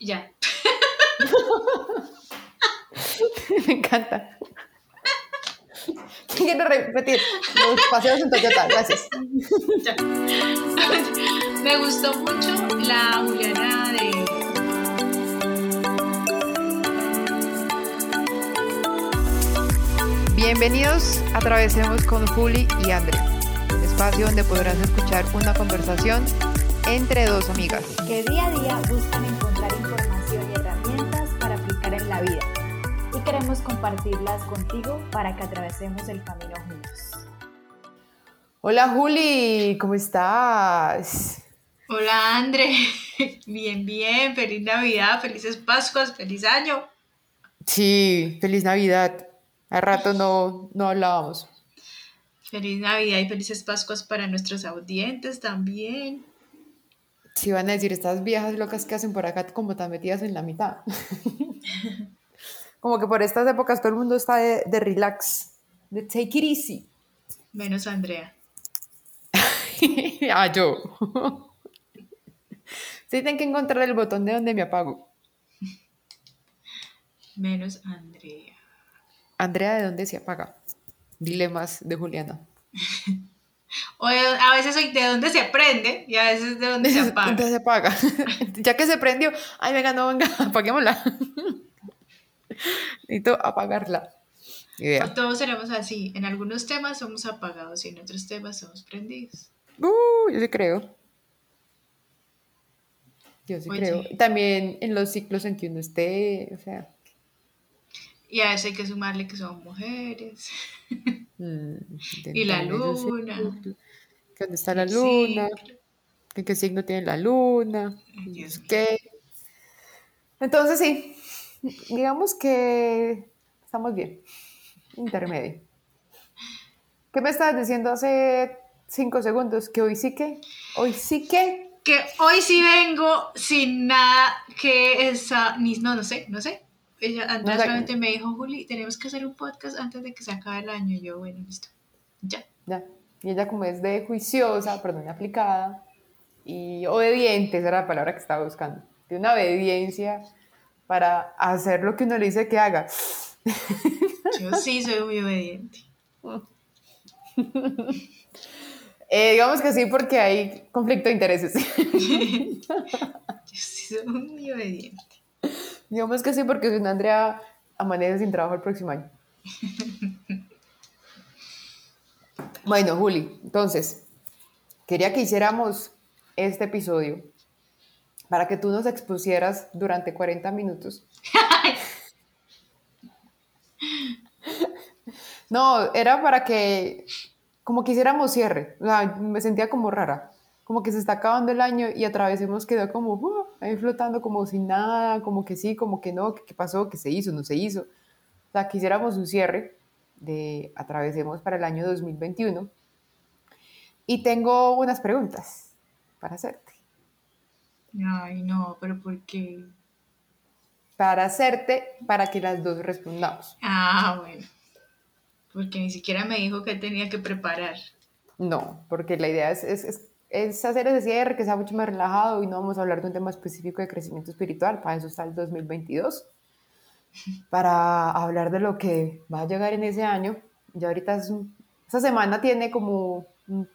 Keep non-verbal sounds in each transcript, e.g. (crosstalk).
Ya. (laughs) Me encanta. (laughs) Quiero repetir los paseos en Toyota, gracias. Ya. Me gustó mucho la Juliana de. Bienvenidos a Atravesemos con Juli y Andrea, un espacio donde podrás escuchar una conversación entre dos amigas. que día a día buscan encontrar queremos compartirlas contigo para que atravesemos el camino juntos. Hola Juli, ¿cómo estás? Hola, André. (laughs) Bien, bien. Feliz Navidad, felices Pascuas, feliz año. Sí, feliz Navidad. Hace rato no, no hablábamos. Feliz Navidad y felices Pascuas para nuestros audientes también. Si van a decir estas viejas locas que hacen por acá como tan metidas en la mitad. (laughs) como que por estas épocas todo el mundo está de, de relax, de take it easy. Menos Andrea. (laughs) ah, yo. sí, tengo que encontrar el botón de donde me apago. Menos Andrea. Andrea, ¿de dónde se apaga? Dilemas de Juliana. (laughs) O a veces soy de dónde se aprende y a veces de dónde se (laughs) apaga. ¿Dónde se apaga? ya que se prendió, ay, venga, no, venga, apaguémosla. Necesito apagarla. Idea. O todos seremos así. En algunos temas somos apagados y en otros temas somos prendidos. Uh, yo sí creo. Yo sí Oye. creo. También en los ciclos en que uno esté, o sea. Y a eso hay que sumarle que somos mujeres. (laughs) mm, Y la luna. que ¿Dónde está la luna? ¿En qué signo tiene la luna? Dios mío. que... Entonces sí, digamos que estamos bien, intermedio. ¿Qué me estabas diciendo hace cinco segundos? Que hoy sí que, hoy sí que, Que hoy sí vengo sin nada que esa. Ni, no, no sé, no sé. Ella, Andrea No solamente me dijo, Juli, tenemos que hacer un podcast antes de que se acabe el año. Y yo, bueno, listo. Ya. ya, y ella como es de juiciosa, perdón, aplicada y obediente, esa era la palabra que estaba buscando, de una obediencia para hacer lo que uno le dice que haga. Yo sí soy muy obediente. Eh, digamos que sí, porque hay conflicto de intereses. Yo sí soy muy obediente. Digamos que sí, porque si no, Andrea amanece sin trabajo el próximo año. Bueno, Juli, entonces, quería que hiciéramos este episodio para que tú nos expusieras durante 40 minutos. (laughs) No, era para que, como que hiciéramos cierre. O sea, me sentía como rara. Como que se está acabando el año y atravesemos quedó como uh, ahí flotando como sin nada, como que sí, como que no, que qué pasó, que se hizo, no se hizo. O sea, quisiéramos un cierre de atravesemos para el año 2021. Y tengo unas preguntas para hacerte. Ay, no, pero ¿por qué? Para hacerte, para que las dos respondamos. Ah, bueno. Porque ni siquiera me dijo que tenía que preparar. No, porque la idea es, es, es- es hacer ese cierre que sea mucho más relajado y no vamos a hablar de un tema específico de crecimiento espiritual, para eso está el 2022, (laughs) para hablar de lo que va a llegar en ese año. Ya ahorita es un- esa semana tiene como, un-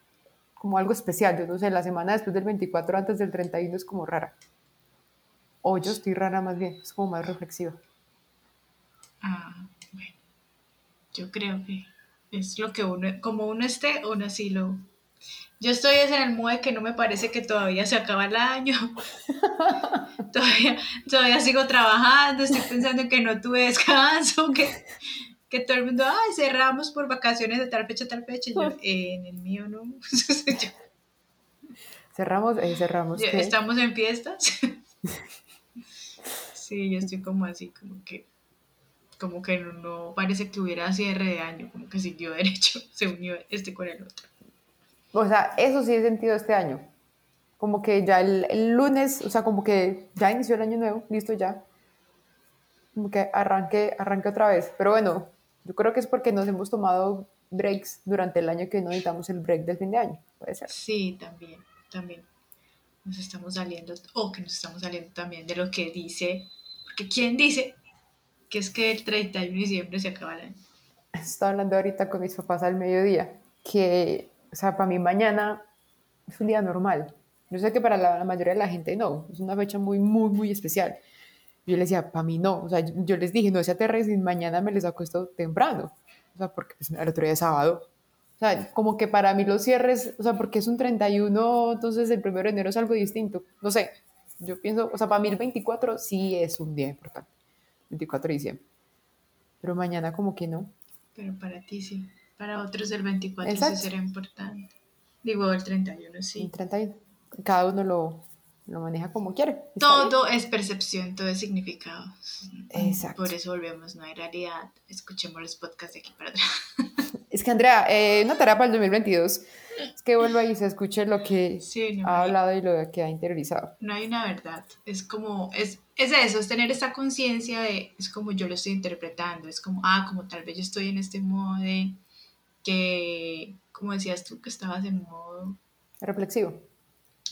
como algo especial, yo no sé, la semana después del 24, antes del 31 es como rara. O yo estoy rara más bien, es como más reflexiva. Ah, bueno. Yo creo que es lo que uno, como uno esté, uno así lo. Yo estoy es en el mood que no me parece que todavía se acaba el año. (laughs) todavía, todavía sigo trabajando, estoy pensando en que no tuve descanso, que, que todo el mundo, ay, cerramos por vacaciones de tal fecha tal fecha. Y yo, "Eh, en el mío no. (laughs) Cerramos, eh, cerramos. ¿Estamos en fiestas? (laughs) sí, yo estoy como así, como que como que no, no parece que hubiera cierre de año, como que siguió derecho, (laughs) se unió este con el otro. O sea, eso sí he sentido este año. Como que ya el, el lunes, o sea, como que ya inició el año nuevo, listo ya. Como que arranque, arranque otra vez. Pero bueno, yo creo que es porque nos hemos tomado breaks durante el año que no necesitamos el break del fin de año. Puede ser. Sí, también, también. nos estamos saliendo, o que nos estamos saliendo también de lo que dice, porque ¿quién dice que es que el 31 de diciembre se acaba el año? Estaba hablando ahorita con mis papás al mediodía, que, o sea, para mí mañana es un día normal. Yo sé que para la, la mayoría de la gente no, es una fecha muy, muy, muy especial. Yo les decía, para mí no, o sea, yo, yo les dije, no se aterricen, mañana me les acuesto temprano, o sea, porque pues, el otro día es sábado. O sea, como que para mí los cierres, o sea, porque es un 31, entonces el 1 de enero es algo distinto. No sé, yo pienso, o sea, para mí el 24 sí es un día importante, 24 de diciembre. Pero mañana como que no. Pero para ti sí, para otros el 24 Exacto. sí será importante. Digo, el 31 sí. El 31. Cada uno lo, lo maneja como quiere. Está bien. Todo es percepción, todo es significado. Exacto. Por eso volvemos, no hay realidad. Escuchemos los podcasts de aquí para atrás. (laughs) Es que Andrea, eh, una tarea para el 2022 es que vuelva y se escuche lo que Sí, no, ha hablado y lo que ha interiorizado. no hay una verdad. Es como, es, es eso, es tener esta conciencia de, es como yo lo estoy interpretando. Es como, ah, como tal vez yo estoy en este modo de que, como decías tú, que estabas en modo Reflexivo.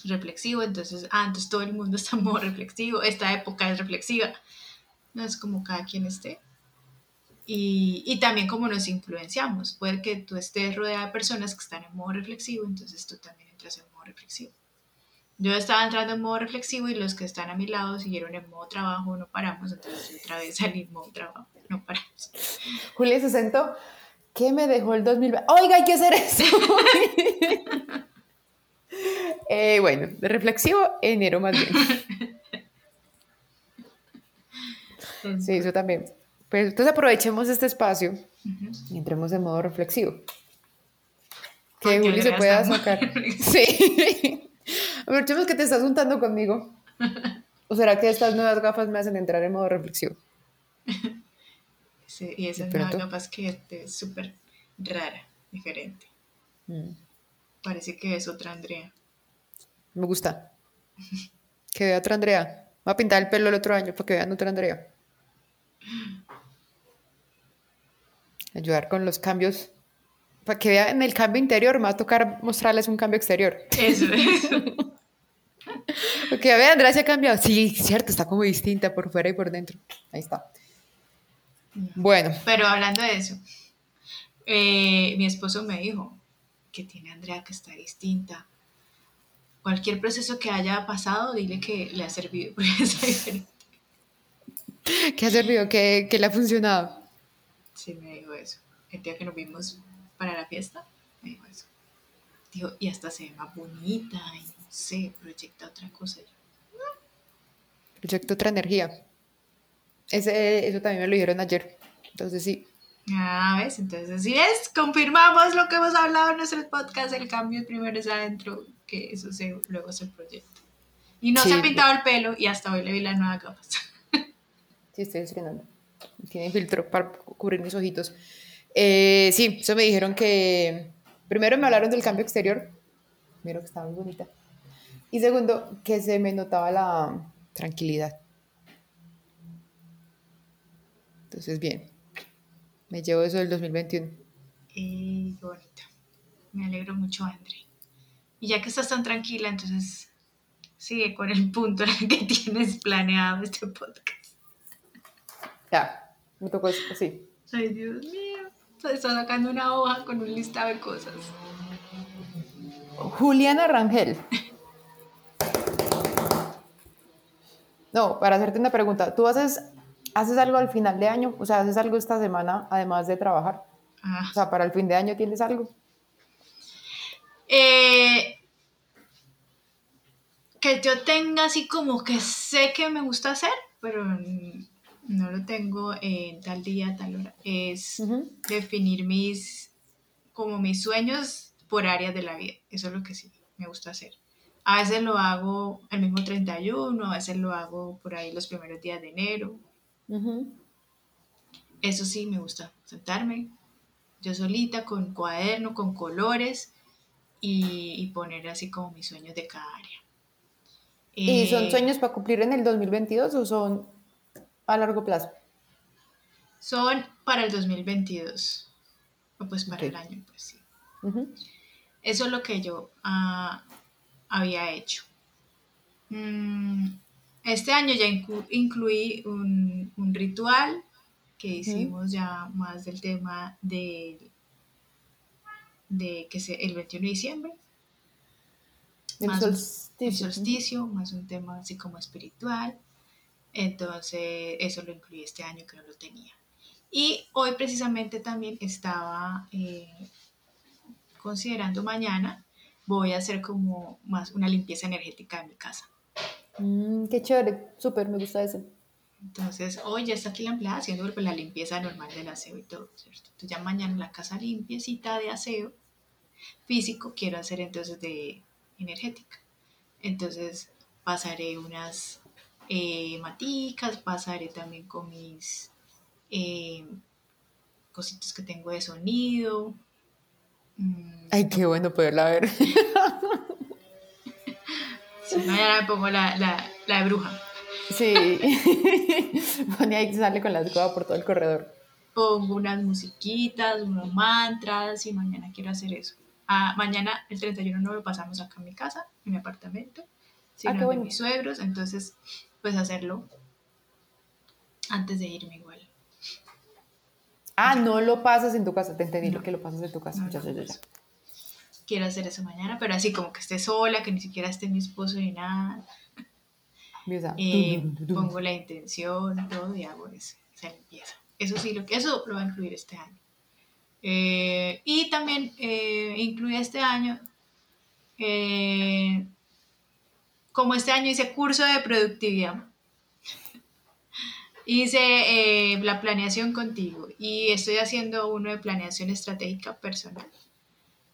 Reflexivo, entonces, ah, entonces todo el mundo (laughs) está en modo reflexivo, esta época es reflexiva, no es como cada quien esté. Y, y también como nos influenciamos, puede que tú estés rodeada de personas que están en modo reflexivo, entonces tú también entras en modo reflexivo. Yo estaba entrando en modo reflexivo y los que están a mi lado siguieron en modo trabajo, no paramos, entonces otra vez (laughs) salí en modo trabajo, no paramos. Julia se sentó. ¿Qué me dejó el 2020? Oiga, hay que hacer eso. (laughs) Eh, bueno, de reflexivo, enero más bien. (laughs) Sí, eso también. Pues, entonces aprovechemos este espacio y entremos en modo reflexivo. Que Juli se pueda sacar. Sí. (laughs) Aprovechemos que te estás juntando conmigo. (laughs) ¿O será que estas nuevas gafas me hacen entrar en modo reflexivo? Sí, y esa De es una pronto. capaz que es súper rara, diferente. Mm, Parece que es otra Andrea. me gusta. Que vea otra Andrea. Voy a pintar el pelo el otro año para que vean otra Andrea. Ayudar con los cambios. Para que vean el cambio interior, me va a tocar mostrarles un cambio exterior. Eso, eso. Porque vean, Andrea se ha cambiado. Sí, cierto, está como distinta por fuera y por dentro. Ahí está. Bueno, Pero hablando de eso, eh, mi esposo me dijo que tiene Andrea que está distinta. Cualquier proceso que haya pasado, dile que le ha servido. (laughs) ¿qué ha servido? ¿Qué, qué le ha funcionado? Sí, me dijo eso. El día que nos vimos para la fiesta, me dijo eso. Dijo, y hasta se ve más bonita, y no sé, proyecta otra cosa. Yo, Proyecto otra energía. Ese, eso también me lo dijeron ayer. Entonces sí. Ah, ¿ves? Entonces, así es, confirmamos lo que hemos hablado en nuestro podcast, el cambio primero es adentro, que eso se, luego se proyecta. Y no Sí. se ha pintado el pelo y hasta hoy le vi las nuevas gafas. (laughs) Sí, estoy estrenando. Tiene filtro para cu- cubrir mis ojitos. Eh, sí, eso me dijeron que. Primero me hablaron del cambio exterior. Primero que estaba muy bonita. Y segundo, que se me notaba la tranquilidad. Entonces, bien. Me llevo eso del 2021. Y qué bonita. Me alegro mucho, André. Y ya que estás tan tranquila, entonces sigue con el punto en el que (laughs) tienes planeado este podcast. Ya, me tocó eso, sí. Ay, Dios mío. Está sacando una hoja con un listado de cosas. Juliana Rangel. No, para hacerte una pregunta, ¿tú haces, haces algo al final de año? O sea, ¿haces algo esta semana además de trabajar? Ah. O sea, para el fin de año tienes algo. Eh, que yo tenga así como que sé que me gusta hacer, pero no lo tengo en tal día, tal hora. Es definir mis, como mis sueños por áreas de la vida. Eso es lo que sí me gusta hacer. A veces lo hago el mismo 31, a veces lo hago por ahí los primeros días de enero. Ujú. Eso sí me gusta, sentarme yo solita con cuaderno, con colores y, y poner así como mis sueños de cada área. ¿Y son Eh, sueños para cumplir en el 2022 o son a largo plazo? Son para el 2022. O pues para el año, pues sí. Ujú. Eso es lo que yo ah, había hecho. Mm, este año ya incluí un, ritual que hicimos ya más del tema de, de que se, el 21 de diciembre. El solsticio. solsticio, más un tema así como espiritual. Entonces, eso lo incluí este año que no lo tenía. Y hoy precisamente también estaba eh, considerando mañana, voy a hacer como más una limpieza energética de mi casa. Mm, qué chévere, súper, me gusta eso. Entonces, hoy ya está aquí la empleada haciendo la limpieza normal del aseo y todo, ¿cierto? Entonces, ya mañana la casa limpiecita de aseo físico quiero hacer entonces de energética. Entonces, pasaré unas eh, maticas, pasaré también con mis eh, cositas que tengo de sonido. Mm. Ay, qué bueno poderla ver. (laughs) mañana me pongo la, la, de bruja. Sí, (laughs) Ponía ahí sale con la escoba por todo el corredor. Pongo unas musiquitas, unos mantras y mañana quiero hacer eso. Ah, mañana, el 31, no lo pasamos acá en mi casa, en mi apartamento, sino ah, mis suegros, entonces, pues hacerlo antes de irme igual. Ah, no lo pasas en tu casa, te entendí lo que lo pasas en tu casa. ya, ya, ya. Quiero hacer eso mañana, pero así como que esté sola, que ni siquiera esté mi esposo ni nada. Eh, pongo la intención, todo y hago eso, esa limpieza. Eso sí, lo que, eso lo va a incluir este año. Eh, y también eh, incluye este año, eh, como este año hice curso de productividad, (laughs) hice eh, la planeación contigo y estoy haciendo uno de planeación estratégica personal.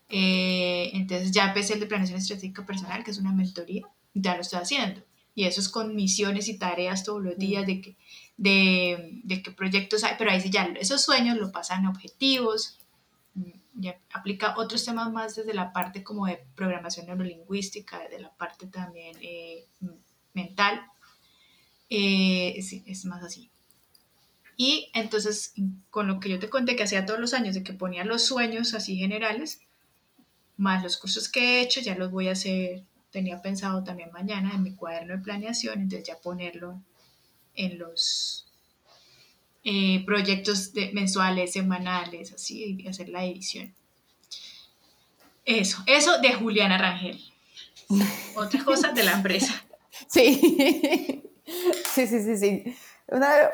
Eh, entonces ya empecé el de planeación estratégica personal, que es una mentoría, ya lo estoy haciendo. Y eso es con misiones y tareas todos los días de, que, de, de qué proyectos hay, pero ahí sí ya esos sueños lo pasan a objetivos, mm, ya aplica otros temas más desde la parte como de programación neurolingüística, desde la parte también eh, mental eh, sí, es más así. Y entonces, con lo que yo te conté que hacía todos los años, de que ponía los sueños así generales, más los cursos que he hecho, ya los voy a hacer, tenía pensado también mañana en mi cuaderno de planeación, entonces ya ponerlo en los eh, proyectos mensuales, semanales, así, y hacer la edición. Eso, eso de Juliana Rangel. (laughs) Otra cosa de la empresa. Sí. Sí, sí, sí, sí.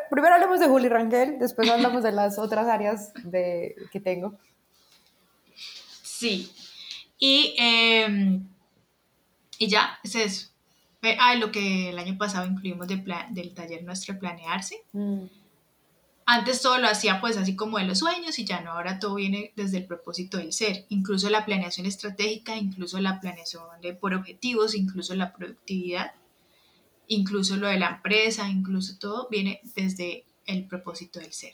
primero hablemos de Juli Rangel, después hablamos de las otras áreas de, que tengo. Sí. Y, em, y ya, es eso. Ah, lo que el año pasado incluimos del taller nuestro Planearse. Mm. Antes todo lo hacía pues así como de los sueños y ya no, ahora todo viene desde el propósito del ser, incluso la planeación estratégica, incluso la planeación de, por objetivos, incluso la productividad incluso lo de la empresa, incluso todo viene desde el propósito del ser.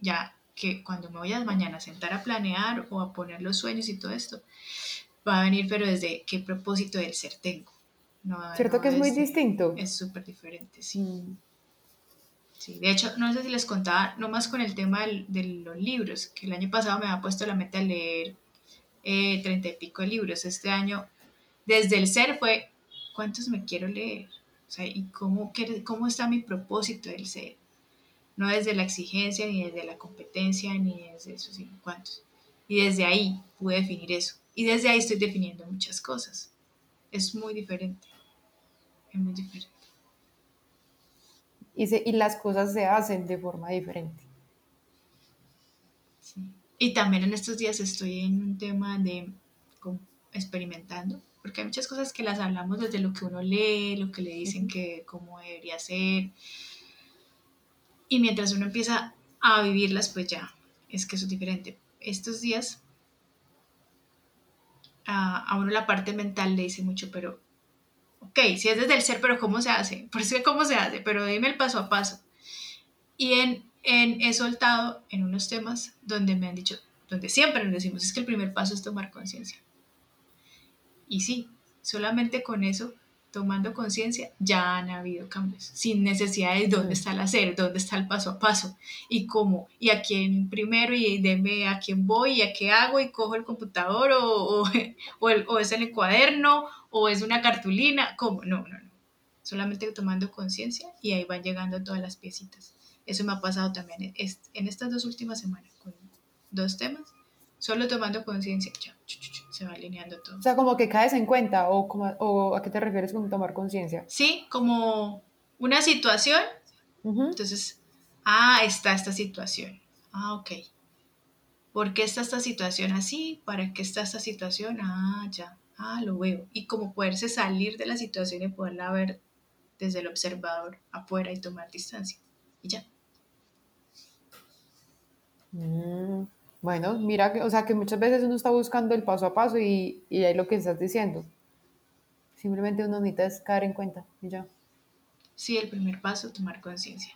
Ya que cuando me voy a mañana a sentar a planear o a poner los sueños y todo esto, va a venir pero desde qué propósito del ser tengo. ¿Cierto que es muy distinto? Es súper diferente, sí. Mm. Sí, de hecho, no sé si les contaba, nomás con el tema de los libros, que el año pasado me había puesto la meta de leer eh, treinta y pico de libros. Este año, desde el ser fue cuántos me quiero leer, o sea, y cómo, cómo está mi propósito del ser. No desde la exigencia, ni desde la competencia, ni desde eso, sino cuántos. Y desde ahí pude definir eso. Y desde ahí estoy definiendo muchas cosas. Es muy diferente. Es muy diferente. Y, y las cosas se hacen de forma diferente. Sí. Y también en estos días estoy en un tema de experimentando porque hay muchas cosas que las hablamos desde lo que uno lee, lo que le dicen que cómo debería ser. Y mientras uno empieza a vivirlas, pues ya, es que eso es diferente. Estos días a, uno la parte mental le dice mucho, pero, ok, si es desde el ser, pero ¿cómo se hace? (laughs) Por eso ¿cómo se hace? Pero dime el paso a paso. Y en, en, he soltado en unos temas donde me han dicho, donde siempre nos decimos, es que el primer paso es tomar conciencia. Y sí, solamente con eso, tomando conciencia, ya han habido cambios, sin necesidad de dónde está el hacer, dónde está el paso a paso, y cómo, y a quién primero, y deme a quién voy, y a qué hago, y cojo el computador, o, o, (laughs) o, es en el cuaderno, o es una cartulina, ¿cómo? No, no, no. Solamente tomando conciencia y ahí van llegando todas las piecitas. Eso me ha pasado también en estas dos últimas semanas con dos temas. Solo tomando conciencia, ya, se va alineando todo. O sea, como que caes en cuenta, o, como, o a qué te refieres con tomar conciencia. Sí, como una situación. Entonces, ah, está esta situación. Ah, ok. ¿Por qué está esta situación así? ¿Para qué está esta situación? Ah, ya. Ah, lo veo. Y como poderse salir de la situación y poderla ver desde el observador afuera y tomar distancia. Y ya. Mm, bueno, mira, que, o sea que muchas veces uno está buscando el paso a paso y, y ahí lo que estás diciendo. Simplemente uno necesita caer en cuenta y ya. Sí, el primer paso, tomar conciencia.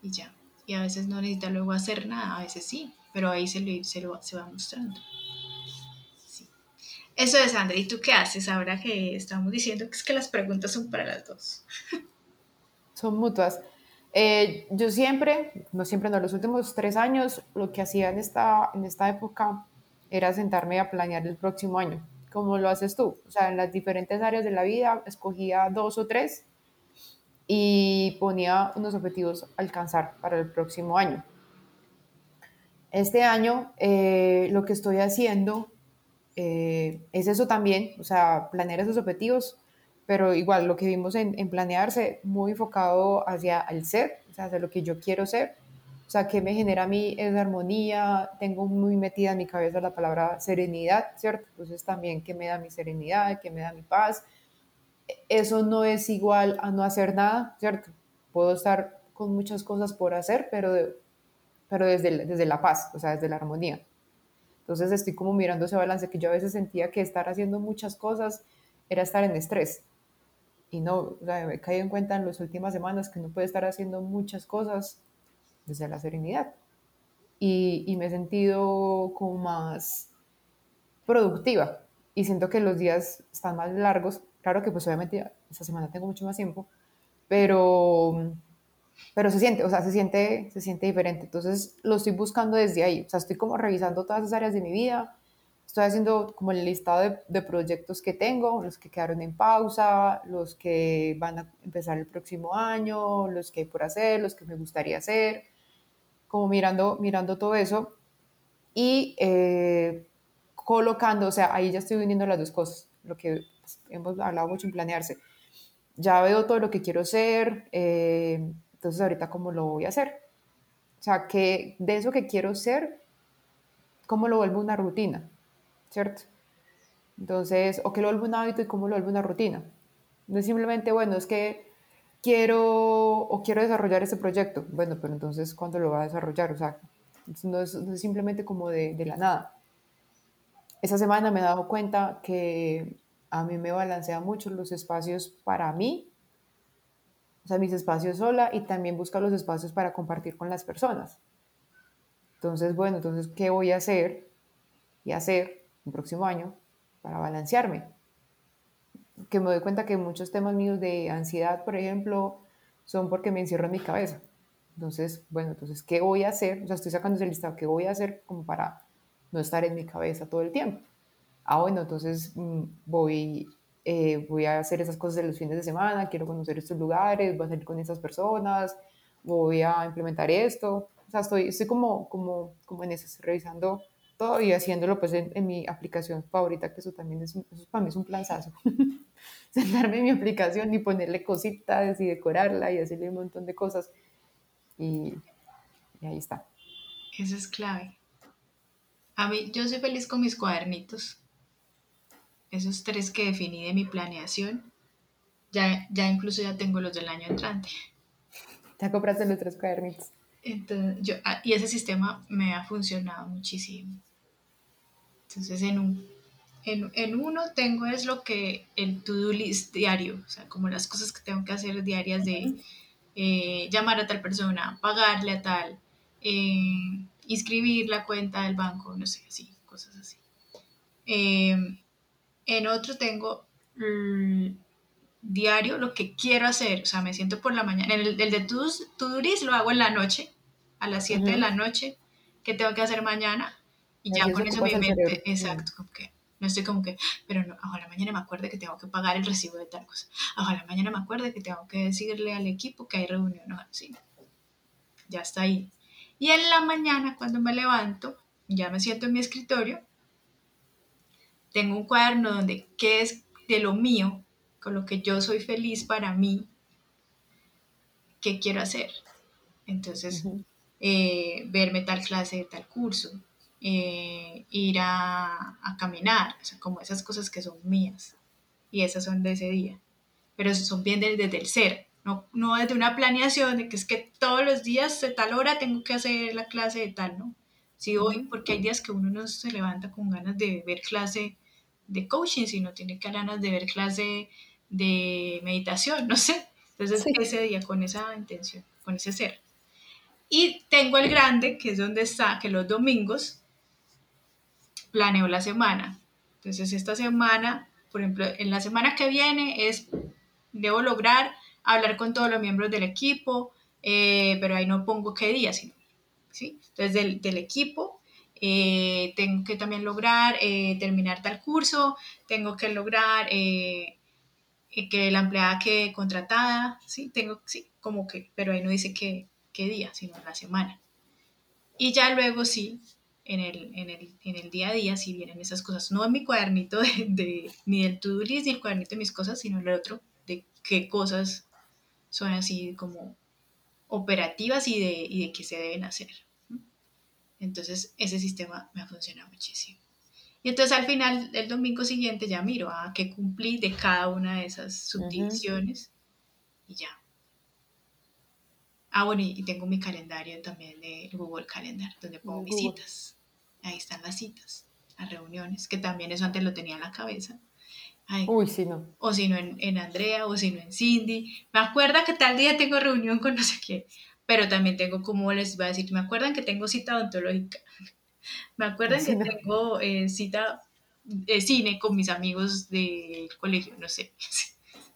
Y ya. Y a veces no necesita luego hacer nada, a veces sí, pero ahí se, lo, se, lo, se va mostrando. Sí. Eso es, Andrea. ¿Y tú qué haces ahora que estamos diciendo que es que las preguntas son para las dos? Son mutuas. Eh, yo siempre, no siempre, no, los últimos tres años, lo que hacía en esta, en esta época era sentarme a planear el próximo año, como lo haces tú. O sea, en las diferentes áreas de la vida, escogía dos o tres y ponía unos objetivos a alcanzar para el próximo año. Este año eh, lo que estoy haciendo eh, es eso también, o sea, planear esos objetivos, pero igual lo que vimos en, en, planearse, muy enfocado hacia el ser, o sea, hacia lo que yo quiero ser, o sea, que me genera a mí esa armonía, tengo muy metida en mi cabeza la palabra serenidad, ¿cierto? Entonces también que me da mi serenidad, que me da mi paz. Eso no es igual a no hacer nada, ¿cierto? Puedo estar con muchas cosas por hacer, pero, pero desde, desde la paz, o sea, desde la armonía. Entonces estoy como mirando ese balance que yo a veces sentía que estar haciendo muchas cosas era estar en estrés y no, o sea, me caído en cuenta en las últimas semanas que no puede estar haciendo muchas cosas desde la serenidad. Y, y, me he sentido como más productiva y siento que los días están más largos. Claro que pues obviamente esta semana tengo mucho más tiempo, pero, pero se siente, o sea, se siente, se siente diferente. Entonces lo estoy buscando desde ahí. O sea, estoy como revisando todas las áreas de mi vida, Estoy haciendo como el listado de, proyectos que tengo, los que quedaron en pausa, los que van a empezar el próximo año, los que hay por hacer, los que me gustaría hacer, como mirando, mirando todo eso y eh, colocando, o sea, ahí ya estoy uniendo las dos cosas, lo que pues, hemos hablado mucho en planearse. Ya veo todo lo que quiero hacer, eh, entonces ahorita cómo lo voy a hacer. O sea, que de eso que quiero ser, ¿cómo lo vuelvo una rutina? ¿Cierto? Entonces, o que lo vuelve un hábito y cómo lo vuelve una rutina. No es simplemente, bueno, es que quiero o quiero desarrollar ese proyecto. Bueno, pero entonces, ¿cuándo lo va a desarrollar? O sea, no es, simplemente como de, de, la nada. Esa semana me he dado cuenta que a mí me balancea mucho los espacios para mí, o sea, mis espacios sola y también buscar los espacios para compartir con las personas. Entonces, bueno, entonces, ¿qué voy a hacer? Y hacer un próximo año para balancearme. Que me doy cuenta que muchos temas míos de ansiedad, por ejemplo, son porque me encierro en mi cabeza. Entonces, bueno, entonces, ¿qué voy a hacer? O sea, estoy sacando ese listado, ¿qué voy a hacer como para no estar en mi cabeza todo el tiempo? Ah, bueno, entonces mm, voy, eh, voy a hacer esas cosas de los fines de semana, quiero conocer estos lugares, voy a salir con esas personas, voy a implementar esto. O sea, estoy, estoy como, como, como en eso, revisando y haciéndolo pues en, mi aplicación favorita, que eso también es, eso para mí es un planzazo. (laughs) Sentarme en mi aplicación y ponerle cositas y decorarla y hacerle un montón de cosas. Y, y ahí está. Eso es clave. A mí, yo soy feliz con mis cuadernitos. Esos tres que definí de mi planeación. Ya, ya incluso ya tengo los del año entrante. ¿Ya compraste los tres cuadernitos? Entonces, yo, ah, y ese sistema me ha funcionado muchísimo. Entonces, en, un, en, en, uno tengo es lo que el to-do list diario, o sea, como las cosas que tengo que hacer diarias de eh, llamar a tal persona, pagarle a tal, eh, inscribir la cuenta del banco, no sé, así, cosas así. Eh, en otro tengo diario lo que quiero hacer, o sea, me siento por la mañana, el, el de to-do list lo hago en la noche, a las 7 de la noche, que tengo que hacer mañana, y ya con eso mi mente, exacto, como que No estoy como que, pero no, ojalá mañana me acuerde que tengo que pagar el recibo de tal cosa. Ojalá mañana me acuerde que tengo que decirle al equipo que hay reunión. No, sí. Ya está ahí. Y en la mañana, cuando me levanto, ya me siento en mi escritorio, tengo un cuaderno donde qué es de lo mío, con lo que yo soy feliz para mí, qué quiero hacer. Entonces, eh, verme tal clase, tal curso, eh, ir a, caminar, o sea, como esas cosas que son mías. Y esas son de ese día. Pero son bien desde, el ser, no, no desde una planeación de que es que todos los días de tal hora tengo que hacer la clase de tal, ¿no? Sí, hoy, porque hay días que uno no se levanta con ganas de ver clase de coaching, sino tiene ganas de ver clase de meditación, no sé. Entonces, ese día con esa intención, con ese ser. Y tengo el grande, que es donde está, que los domingos planeo la semana. Entonces, esta semana, por ejemplo, en la semana que viene es, debo lograr hablar con todos los miembros del equipo, eh, pero ahí no pongo qué día, sino, ¿sí? Entonces, del, equipo, eh, tengo que también lograr eh, terminar tal curso, tengo que lograr que la empleada quede contratada, ¿sí? Tengo, sí, como que, pero ahí no dice que qué día, sino la semana. Y ya luego sí, en el, en el, en el día a día, si vienen esas cosas, no en mi cuadernito de, ni del to-do list ni el cuadernito de mis cosas, sino en el otro, de qué cosas son así como operativas y de, y de qué se deben hacer. Entonces, ese sistema me ha funcionado muchísimo. Y entonces al final del domingo siguiente ya miro a qué cumplí de cada una de esas subdivisiones y ya. Ah, bueno, y tengo mi calendario también de Google Calendar, donde pongo mis citas. Ahí están las citas, las reuniones, que también eso antes lo tenía en la cabeza. Uy, sí, no. O si no en, Andrea, o si no en Cindy. Me acuerda que tal día tengo reunión con no sé quién, pero también tengo, como les iba a decir, me acuerdan que tengo cita odontológica. (laughs) Me acuerdan que tengo eh, cita de cine con mis amigos del colegio, no sé. (laughs)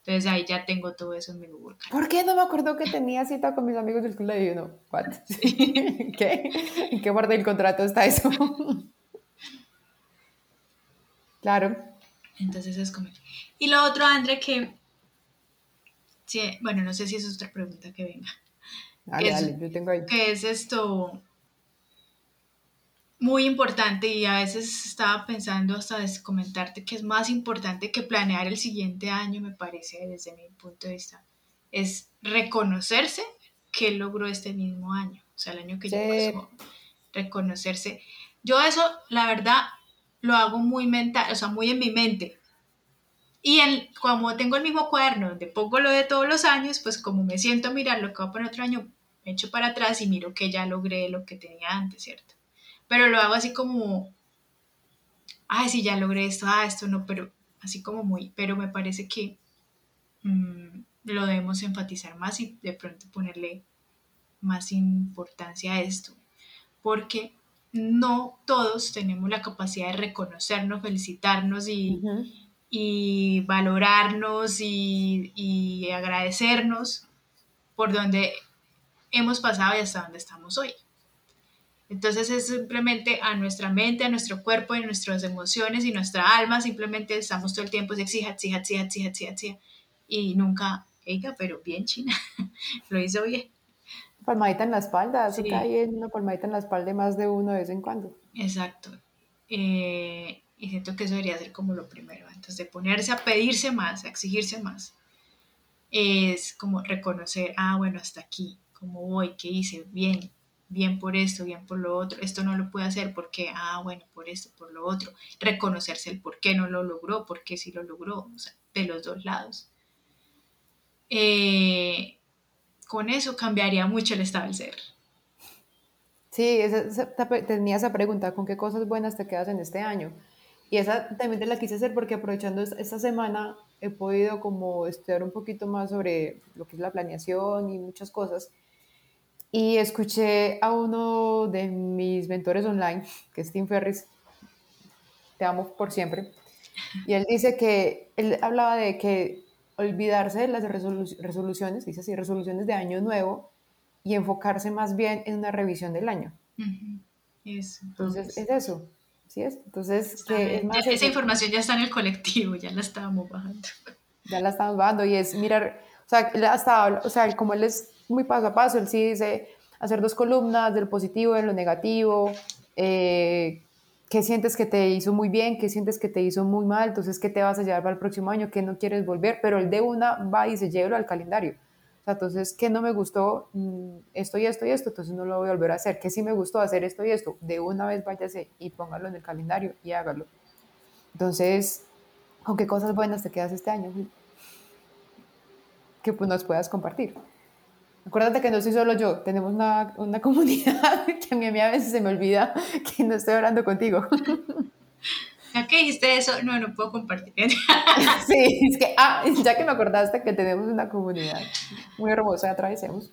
Entonces ahí ya tengo todo eso en mi Google ¿Por qué no me acuerdo que tenía cita con mis amigos del colegio? No, ¿what? (laughs) (laughs) ¿Qué? ¿En qué parte del contrato está eso? (laughs) claro. Entonces es como... Y lo otro, André, que... Sí, bueno, no sé si es otra pregunta que venga. Dale, dale, yo tengo ahí. ¿Qué es esto? Muy importante y a veces estaba pensando hasta comentarte que es más importante que planear el siguiente año, me parece, desde mi punto de vista, es reconocerse que logró este mismo año, o sea, el año que ya pasó, reconocerse. Yo eso, la verdad, lo hago muy mental, o sea, muy en mi mente. Y el, como tengo el mismo cuaderno donde pongo lo de todos los años, pues como me siento a mirar lo que va a poner otro año, me echo para atrás y miro que ya logré lo que tenía antes, ¿cierto? Pero lo hago así como, ay, sí, ya logré esto, ah, esto no, pero así como muy, pero me parece que mm, lo debemos enfatizar más y de pronto ponerle más importancia a esto, porque no todos tenemos la capacidad de reconocernos, felicitarnos y, y valorarnos y, y agradecernos por donde hemos pasado y hasta donde estamos hoy. Entonces es simplemente a nuestra mente, a nuestro cuerpo, a nuestras emociones y nuestra alma, simplemente estamos todo el tiempo de exija, exija, exija, exija, exija, exija, y nunca, ella, pero bien china, (laughs) lo hizo bien. Palmadita en la espalda, sí. cae una palmadita en la espalda de más de uno de vez en cuando. Exacto. Eh, y siento que eso debería ser como lo primero, antes de ponerse a pedirse más, a exigirse más, es como reconocer, ah, bueno, hasta aquí, cómo voy, qué hice, bien, bien por esto, bien por lo otro, esto no lo puede hacer porque, ah, bueno, por esto, por lo otro, reconocerse el por qué no lo logró, por qué sí lo logró, de los dos lados. Eh, con eso cambiaría mucho el estado del ser. Sí, tenía esa pregunta, ¿con qué cosas buenas te quedas en este año? Y esa también te la quise hacer porque aprovechando esta semana he podido como estudiar un poquito más sobre lo que es la planeación y muchas cosas. Y escuché a uno de mis mentores online, que es Tim Ferris, te amo por siempre, y él dice que, él hablaba de que olvidarse de las resoluciones, dice así, resoluciones de año nuevo, y enfocarse más bien en una revisión del año. Eso. Entonces, es eso. ¿sí es? Entonces, que es Ya- más esa eso. información ya está en el colectivo, ya la estábamos bajando. ya la estamos dando y es mirar, o sea, hasta, o sea, como él es muy paso a paso, él sí dice hacer dos columnas del positivo, de lo negativo, eh, qué sientes que te hizo muy bien, qué sientes que te hizo muy mal, entonces qué te vas a llevar para el próximo año, qué no quieres volver, pero el de una va y se lleva al calendario. O sea, entonces, ¿qué no me gustó? Mm, Esto y esto y esto, entonces no lo voy a volver a hacer. ¿Qué sí me gustó hacer esto y esto? De una vez váyase y póngalo en el calendario y hágalo. Entonces, ¿con qué cosas buenas te quedas este año? Que pues, nos puedas compartir. Acuérdate que no soy solo yo, tenemos una, una (laughs) comunidad que a mí, a mí a veces se me olvida que no estoy hablando contigo. Ya que dijiste eso, no, no puedo compartir. (laughs) Sí, es que, ah, ya que me acordaste que tenemos una comunidad muy hermosa, atravesemos.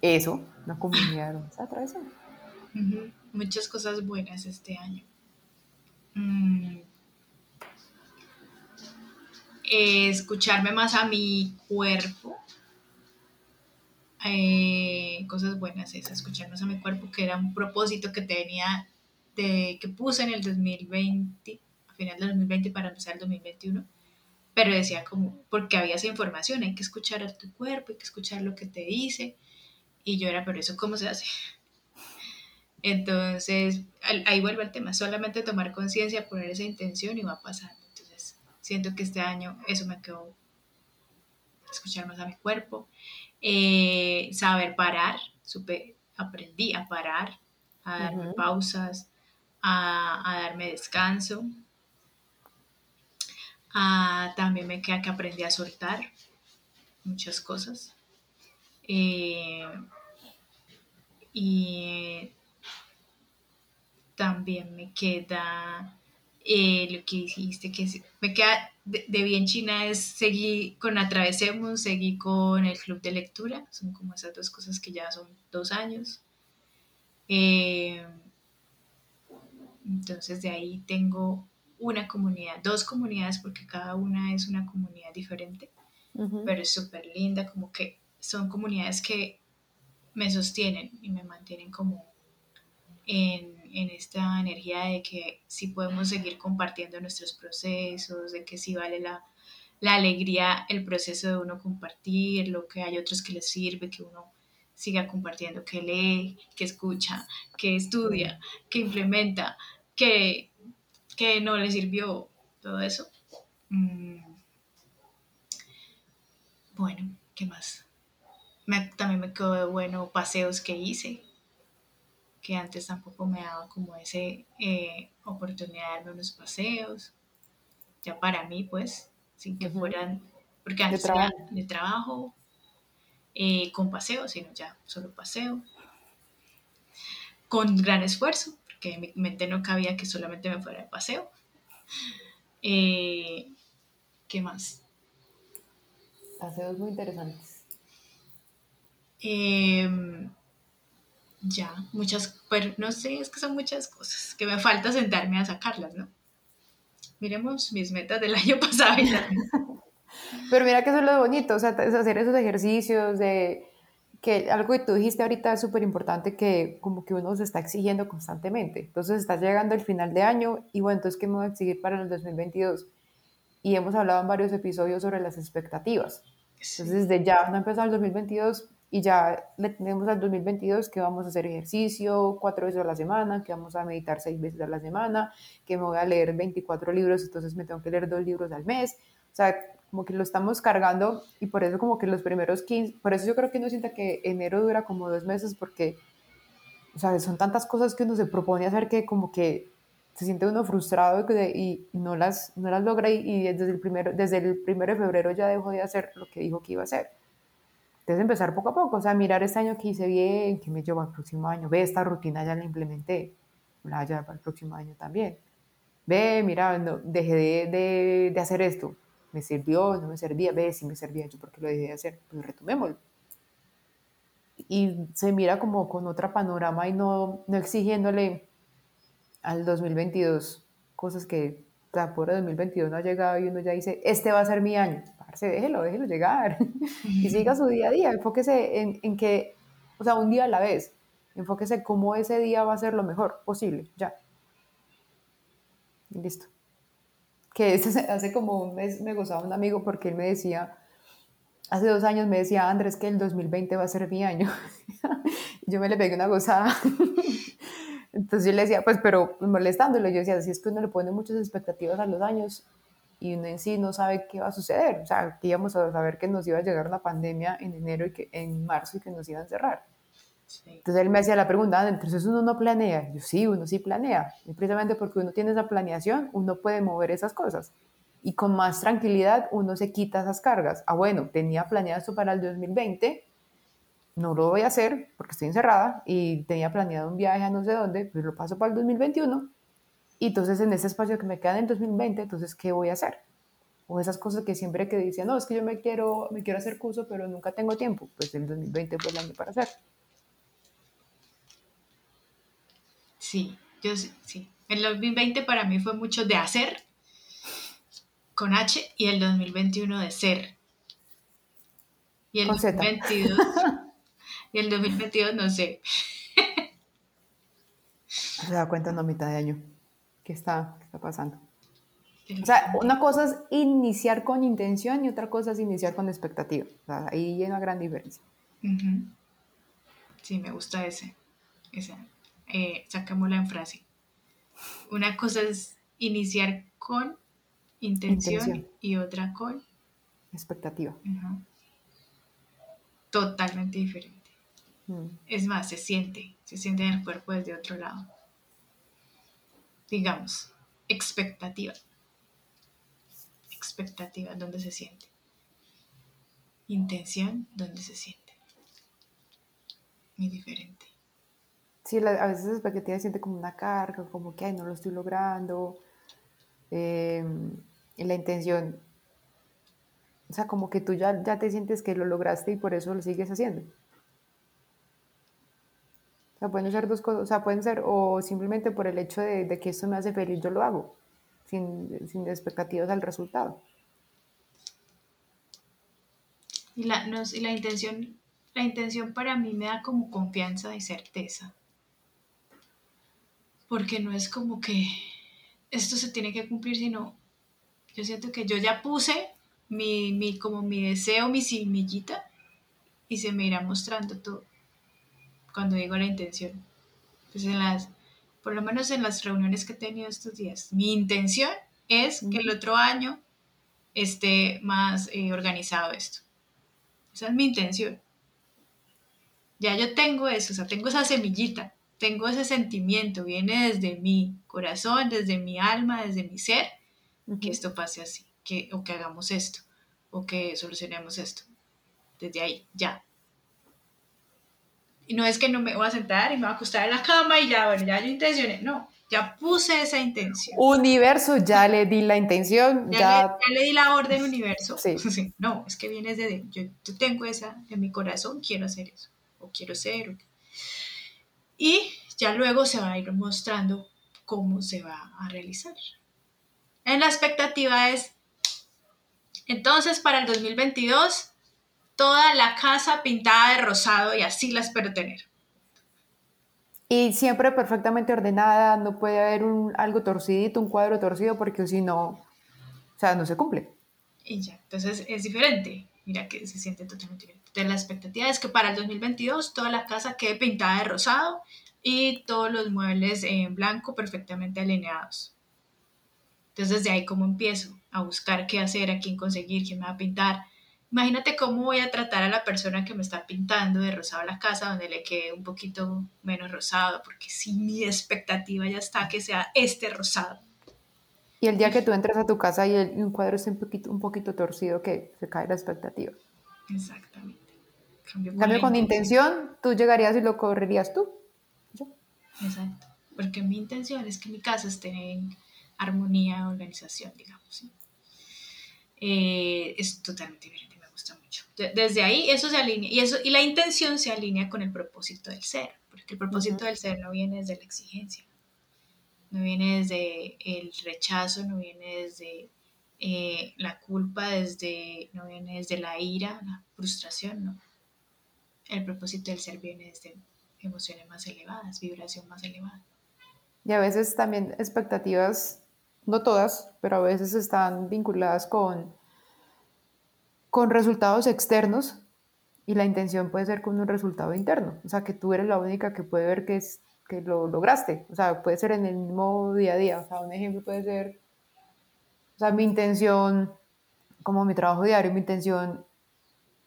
Eso, una comunidad hermosa, atravesemos. Ujú, Muchas cosas buenas este año. Mm. Eh, escucharme más a mi cuerpo. Eh, cosas buenas es escuchar más a mi cuerpo, que era un propósito que tenía, de, que puse en el 2020, a final del 2020 para empezar el 2021. Pero decía como, porque había esa información, hay que escuchar a tu cuerpo, hay que escuchar lo que te dice. Y yo era, pero eso, ¿cómo se hace? (laughs) Entonces, ahí vuelve el tema, solamente tomar conciencia, poner esa intención y va pasando. Entonces, siento que este año eso me quedó, escuchar más a mi cuerpo, Eh, saber parar, supe, aprendí a parar, a darme pausas, a, a darme descanso. Ah, también me queda que aprendí a soltar muchas cosas. Eh, y también me queda eh, lo que dijiste, que me queda de, de bien china es seguir con Atravesemos, seguir con el club de lectura, son como esas dos cosas que ya son dos años. Eh, entonces de ahí tengo una comunidad, dos comunidades porque cada una es una comunidad diferente pero es súper linda, como que son comunidades que me sostienen y me mantienen como en, en esta energía de que sí podemos seguir compartiendo nuestros procesos, de que sí vale la, la alegría, el proceso de uno compartirlo, que hay otros que les sirve, que uno siga compartiendo, que lee, que escucha, que estudia, que implementa, que, que no le sirvió, todo eso. Mm, bueno, ¿qué más? También me quedó de bueno paseos que hice, que antes tampoco me daba como ese eh, oportunidad de darme unos paseos, ya para mí pues, sin que fueran, porque antes era trabajo. de trabajo, eh, con paseo, sino ya solo paseo, con gran esfuerzo, porque en mi mente no cabía que solamente me fuera de paseo. (laughs) Eh, ¿Qué más? Paseos muy interesantes. Em, ya, muchas, pero no sé, es que son muchas cosas que me falta sentarme a sacarlas, ¿no? Miremos mis metas del (laughs) año pasado y (laughs) Pero mira que eso es lo bonito, o sea, es hacer esos ejercicios de que algo que tú dijiste ahorita es súper importante que como que uno se está exigiendo constantemente. Entonces está llegando el final de año y bueno, entonces ¿qué me voy a exigir para el 2022? Y hemos hablado en varios episodios sobre las expectativas. Entonces desde ya no ha empezado el 2022 y ya le tenemos al 2022 que vamos a hacer ejercicio cuatro veces a la semana, que vamos a meditar seis veces a la semana, que me voy a leer 24 libros, entonces me tengo que leer dos libros al mes. O sea, como que lo estamos cargando y por eso como que los primeros 15, por eso yo creo que uno sienta que enero dura como dos meses porque, o sea, son tantas cosas que uno se propone hacer que como que se siente uno frustrado y no las, no las logra y, y desde, el primero, desde el primero de febrero ya dejó de hacer lo que dijo que iba a hacer. Entonces empezar poco a poco, o sea, mirar este año que hice bien, que me llevo al próximo año, ve, esta rutina ya la implementé, la voy a para el próximo año también. Ve, mira, no, dejé de, de, de hacer esto, me sirvió, no me servía, ve, si me servía, yo porque lo dejé de hacer, pues retomémoslo. Y se mira como con otra panorama y no, no exigiéndole al 2022 cosas que la pobre 2022 no ha llegado y uno ya dice, este va a ser mi año. Parce, déjelo, déjelo llegar. (laughs) y siga su día a día, enfóquese en, en que, o sea, un día a la vez, enfóquese cómo ese día va a ser lo mejor posible, ya. Y listo. Que (laughs) hace como un mes me gozaba un amigo porque él me decía, hace dos años me decía, Andrés, que el 2020 va a ser mi año. (laughs) yo me le pegué una gozada. Entonces yo le decía, pues, pero molestándolo, yo decía, si es que uno le pone muchas expectativas a los años y uno en sí no sabe qué va a suceder. O sea, que íbamos a saber que nos iba a llegar una pandemia en enero y que en marzo y que nos iban a cerrar. Sí. Entonces él me hacía la pregunta, "Ah, entonces uno no planea. Yo sí, uno sí planea. Y precisamente porque uno tiene esa planeación, uno puede mover esas cosas. Y con más tranquilidad uno se quita esas cargas. Ah, bueno, tenía planeado esto para el 2020, no lo voy a hacer porque estoy encerrada y tenía planeado un viaje a no sé dónde, pues lo paso para el 2021. Y entonces en ese espacio que me queda en el 2020, entonces, ¿qué voy a hacer? O esas cosas que siempre que decía, no, es que yo me quiero, me quiero hacer curso, pero nunca tengo tiempo. Pues el 2020 fue el año para hacer. Sí, yo sí. El 2020 para mí fue mucho de hacer con H y el 2021 de ser. Y el Con Z. 2022 (laughs) y el 2022 no sé. Se da cuenta en la mitad de año. ¿Qué está, qué está pasando? El- O sea, una cosa es iniciar con intención y otra cosa es iniciar con expectativa. O sea, ahí hay una gran diferencia. Sí, me gusta ese. Esa. Eh, sacámosla en frase. Una cosa es iniciar con intención, Intención. y otra con Expectativa. totalmente diferente. Mm. Es más, se siente, se siente en el cuerpo desde otro lado. Digamos, expectativa. Expectativa, ¿dónde se siente? Intención, ¿dónde se siente? Muy diferente. Sí, a veces la expectativa siente como una carga, como que, ay, no lo estoy logrando. Eh, la intención, o sea, como que tú ya, ya te sientes que lo lograste y por eso lo sigues haciendo. O sea, pueden ser dos cosas, o sea, pueden ser, o simplemente por el hecho de, que esto me hace feliz, yo lo hago, sin, sin expectativas al resultado. Y la, no, y la intención, la intención para mí me da como confianza y certeza. Porque no es como que esto se tiene que cumplir, sino yo siento que yo ya puse mi, mi, como mi deseo, mi semillita, y se me irá mostrando todo cuando digo la intención. Pues en las, por lo menos en las reuniones que he tenido estos días, mi intención es que el otro año esté más eh, organizado esto. Esa es mi intención. Ya yo tengo eso, o sea, tengo esa semillita, tengo ese sentimiento, viene desde mi corazón, desde mi alma, desde mi ser, que esto pase así, que, o que hagamos esto, o que solucionemos esto. Desde ahí, ya. Y no es que no me voy a sentar y me voy a acostar en la cama y ya, bueno, ya yo intencioné. No, ya puse esa intención. Universo, ya le di la intención, Ya, ya, le, ya le di la orden universo. Sí. (laughs) Sí, No, es que viene desde, yo, yo tengo esa en mi corazón, quiero hacer eso, o quiero ser. o- Y ya luego se va a ir mostrando cómo se va a realizar. En la expectativa es, entonces para el 2022, toda la casa pintada de rosado y así la espero tener. Y siempre perfectamente ordenada, no puede haber un, algo torcidito, un cuadro torcido, porque si no, o sea, no se cumple. Y ya, entonces es diferente. Mira que se siente totalmente diferente. Entonces la expectativa es que para el 2022 toda la casa quede pintada de rosado y todos los muebles en blanco perfectamente alineados. Entonces desde ahí cómo empiezo a buscar qué hacer, a quién conseguir, quién me va a pintar. Imagínate cómo voy a tratar a la persona que me está pintando de rosado la casa donde le quede un poquito menos rosado, porque si mi expectativa ya está que sea este rosado. Y el día que tú entras a tu casa y, el- un cuadro esté un poquito, un poquito torcido, que se cae la expectativa. Exactamente. Cambio En cambio, con intención, tú llegarías y lo correrías tú. Exacto, porque mi intención es que mi casa esté en armonía, organización, digamos. ¿sí? Eh, es totalmente diferente, desde ahí eso se alinea y, eso, y la intención se alinea con el propósito del ser, porque el propósito Ujú. del ser no viene desde la exigencia, no viene desde el rechazo, no viene desde eh, la culpa, desde, no viene desde la ira, la frustración, no. El propósito del ser viene desde emociones más elevadas, vibración más elevada. Y a veces también expectativas no todas, pero a veces están vinculadas con, con resultados externos y la intención puede ser con un resultado interno. O sea, que tú eres la única que puede ver que, es, que lo lograste. O sea, puede ser en el mismo día a día. O sea, un ejemplo puede ser, o sea, mi intención, como mi trabajo diario, mi intención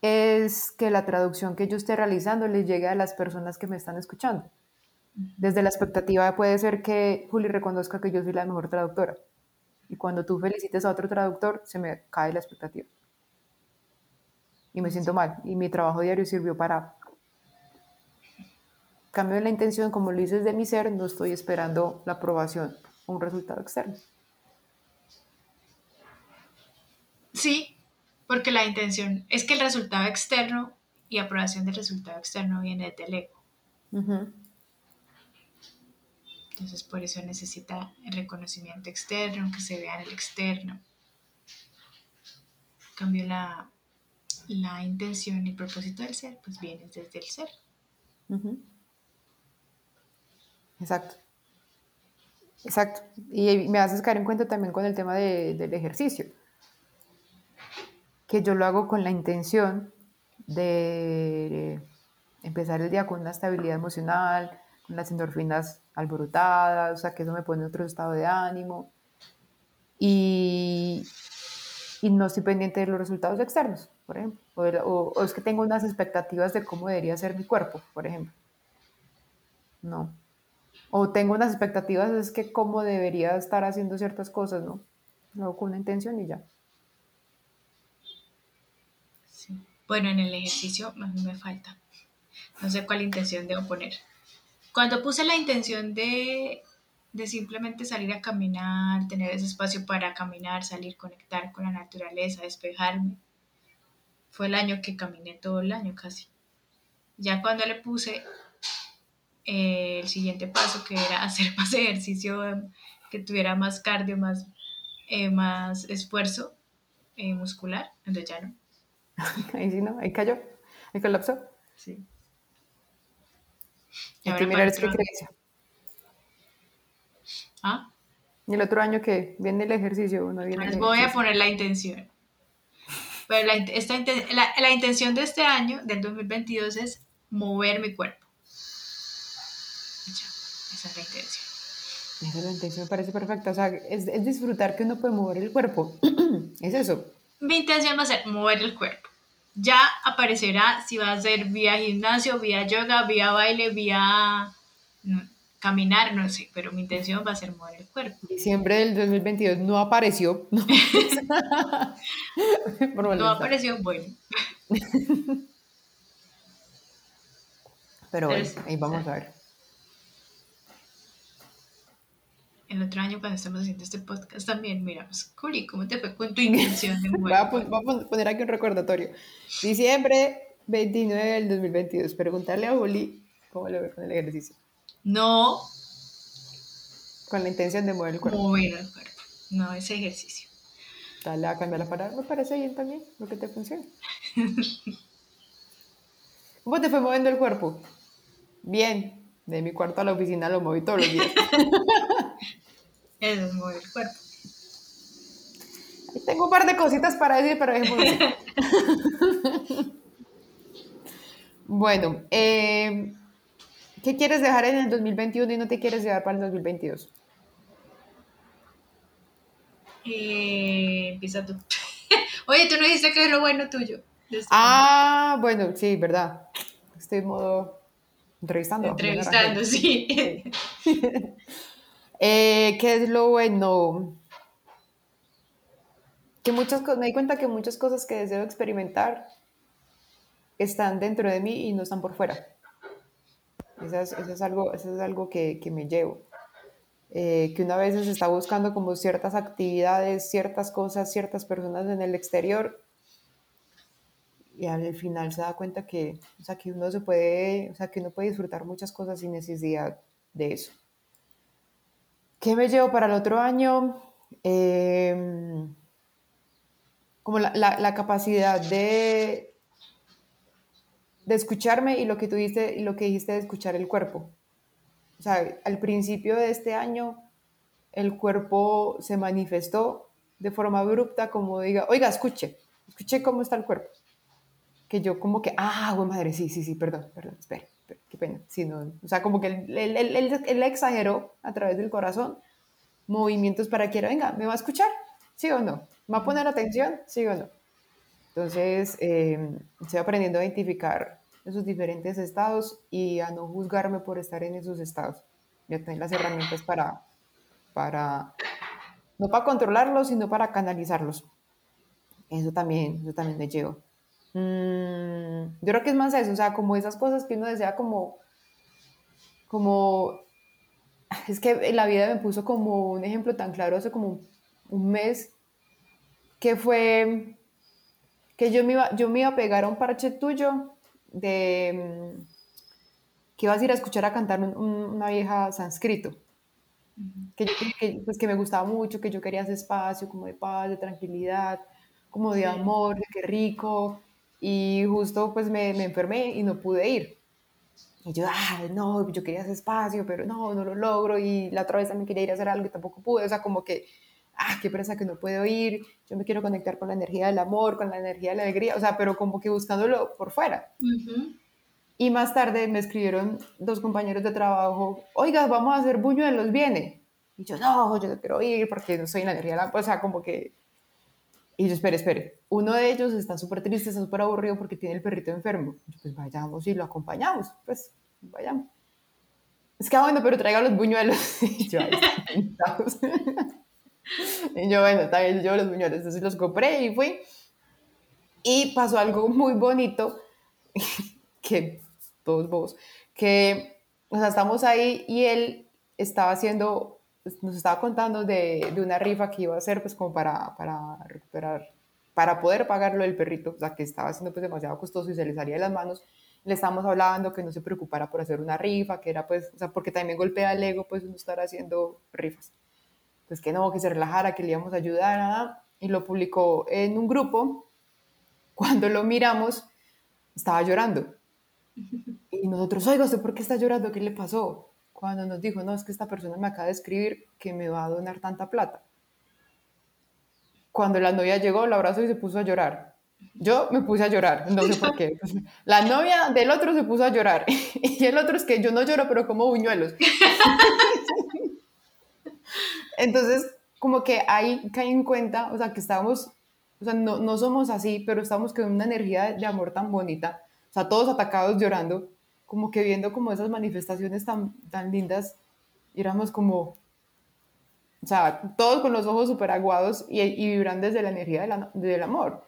es que la traducción que yo esté realizando les llegue a las personas que me están escuchando. Desde la expectativa puede ser que Juli reconozca que yo soy la mejor traductora. Y cuando tú felicites a otro traductor, se me cae la expectativa. Y me siento mal. Y mi trabajo diario sirvió para... Cambio la intención, como lo dices de mi ser, no estoy esperando la aprobación o un resultado externo. Sí, porque la intención es que el resultado externo y aprobación del resultado externo viene del ego. Entonces por eso necesita el reconocimiento externo, que se vea en el externo. En cambio la, la intención y propósito del ser, pues viene desde el ser. Exacto. Exacto. Y me haces caer en cuenta también con el tema del ejercicio, que yo lo hago con la intención de empezar el día con una estabilidad emocional, con las endorfinas alborotadas, o sea, que eso me pone en otro estado de ánimo. Y, y no estoy pendiente de los resultados externos, por ejemplo. O, es que tengo unas expectativas de cómo debería ser mi cuerpo, por ejemplo. No. O tengo unas expectativas es que cómo debería estar haciendo ciertas cosas, ¿no? Lo hago con una intención y ya. Sí. Bueno, en el ejercicio a mí me falta. No sé cuál intención debo poner. Cuando puse la intención de, simplemente salir a caminar, tener ese espacio para caminar, salir, conectar con la naturaleza, despejarme, fue el año que caminé todo el año casi. Ya cuando le puse eh, el siguiente paso, que era (laughs) hacer más ejercicio, que tuviera más cardio, más, eh, más esfuerzo eh, muscular, entonces ya no. (laughs) Ahí sí, ¿no? Ahí cayó, ahí colapsó. Sí. Que mirar esta creencia. ¿Ah? Y el otro año que viene el ejercicio, no viene voy a poner la intención. Pero la, esta, la, la, intención de este año, del 2022, es mover mi cuerpo. Esa es la intención. Esa es la intención, me parece perfecta. O sea, es, es disfrutar que uno puede mover el cuerpo. (clears throat) es eso. Mi intención va a ser mover el cuerpo ya aparecerá si va a ser vía gimnasio, vía yoga, vía baile, vía caminar, no sé, pero mi intención va a ser mover el cuerpo. Diciembre del 2022 no apareció. (laughs) (laughs) No, apareció, bueno. Pero bueno, ahí vamos a ver. el otro año cuando estamos haciendo este podcast también miramos, Curi, ¿cómo te fue con tu intención de (laughs) Voy a, poner aquí un recordatorio. Diciembre 29 del 2022. Preguntarle a Juli cómo le ve con el ejercicio. No. Con la intención de mover el cuerpo. Mover el cuerpo. No, ese ejercicio. Dale a cambiar la palabra. Me parece bien también lo que te funciona. (laughs) ¿Cómo te fue moviendo el cuerpo? Bien. De mi cuarto a la oficina lo moví todos los días. (laughs) Eso es mover el cuerpo. Tengo un par de cositas para decir, pero (laughs) bueno, eh, ¿qué quieres dejar en el 2021 y no te quieres llevar para el 2022? Eh, empieza tú. (laughs) Oye, tú no dijiste que es lo bueno tuyo. Ah, bueno, sí, verdad. Estoy en modo entrevistando. Entrevistando, sí. (laughs) Eh, ¿Qué es lo bueno? Que muchas me di cuenta que muchas cosas que deseo experimentar están dentro de mí y no están por fuera. Eso es, algo, eso es algo que, que me llevo. Eh, que una vez se está buscando como ciertas actividades, ciertas cosas, ciertas personas en el exterior y al final se da cuenta que, o sea, que uno se puede, o sea, que uno puede disfrutar muchas cosas sin necesidad de eso. ¿Qué me llevo para el otro año? Em, como la, capacidad de, de escucharme y lo que tú y lo que dijiste de escuchar el cuerpo. O sea, al principio de este año el cuerpo se manifestó de forma abrupta, como diga, oiga, escuche, escuche cómo está el cuerpo. Que yo como que, ah, güey madre, sí, sí, sí, perdón, perdón, espera, qué pena. Sí, no, o sea, como que él, él, él, él, exageró a través del corazón movimientos para que, venga, ¿me va a escuchar? ¿Sí o no? ¿Me va a poner atención? ¿Sí o no? Entonces, eh, estoy aprendiendo a identificar esos diferentes estados y a no juzgarme por estar en esos estados. Ya tener las herramientas para, para, no para controlarlos, sino para canalizarlos. Eso también, eso también me llevo. Mm, yo creo que es más eso, o sea, como esas cosas que uno desea como, como, es que la vida me puso como un ejemplo tan claro hace como un mes, que fue que yo me iba, yo me iba a pegar a un parche tuyo de mm, que ibas a ir a escuchar a cantar una vieja sánscrito. Que, que, pues que me gustaba mucho, que yo quería ese espacio como de paz, de tranquilidad, como de amor, de qué rico. Y justo pues me, me enfermé y no pude ir. Y yo, ah, no, yo quería ese espacio, pero no, no lo logro. Y la otra vez también quería ir a hacer algo y tampoco pude. O sea, como que ah, qué presa que no puedo ir, yo me quiero conectar con la energía del amor, con la energía de la alegría, o sea, pero como que buscándolo por fuera. Y más tarde me escribieron dos compañeros de trabajo, oiga, vamos a hacer buñuelos, ¿viene? Y yo, no, yo no quiero ir porque no soy en la energía del amor, o sea, como que... Y yo, espere, espere, uno de ellos está súper triste, está súper aburrido porque tiene el perrito enfermo. Yo, pues vayamos y lo acompañamos, pues vayamos. Es que, ah, bueno, pero traiga los buñuelos. (laughs) y yo, ahí (laughs) Y yo, bueno, también yo los buñuelos, entonces los compré y fui. Y pasó algo muy bonito, (laughs) que todos vos, que, o sea, estamos ahí y él estaba haciendo, nos estaba contando de, de, una rifa que iba a hacer, pues como para, para recuperar, para poder pagarlo el perrito, o sea, que estaba haciendo pues demasiado costoso y se le salía de las manos. Le estábamos hablando que no se preocupara por hacer una rifa, que era pues, o sea, porque también golpea el ego, pues uno estar haciendo rifas pues que no, que se relajara, que le íbamos a ayudar, nada, y lo publicó en un grupo. Cuando lo miramos, estaba llorando. (laughs) Y nosotros, oiga, ¿usted por qué está llorando? ¿Qué le pasó? Cuando nos dijo, no, es que esta persona me acaba de escribir que me va a donar tanta plata. Cuando la novia llegó, la abrazó y se puso a llorar. Yo me puse a llorar, no sé por qué. La novia del otro se puso a llorar. (laughs) Y el otro es que yo no lloro, pero como buñuelos. (laughs) Entonces, como que ahí caí en cuenta, o sea, que estamos, o sea, no, no somos así, pero estamos con una energía de amor tan bonita, o sea, todos atacados llorando, como que viendo como esas manifestaciones tan, tan lindas, y éramos como, o sea, todos con los ojos súper aguados y, y vibran desde la energía del amor.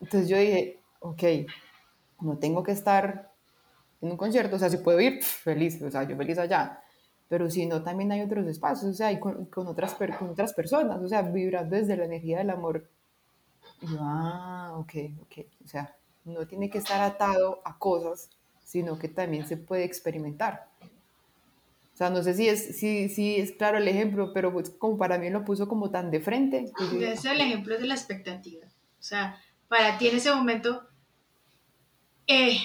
Entonces yo dije, ok, no tengo que estar en un concierto, o sea, si puedo ir, feliz, o sea, yo feliz allá, pero si no, también hay otros espacios, o sea, y con, con, otras, con otras personas, o sea, vibrando desde la energía del amor. Y yo, ah, ok, ok, o sea, no tiene que estar atado a cosas, sino que también se puede experimentar. O sea, no sé si es, si, si es claro el ejemplo, pero pues como para mí lo puso como tan de frente. Ese es el ejemplo de la expectativa. O sea, para ti en ese momento eh,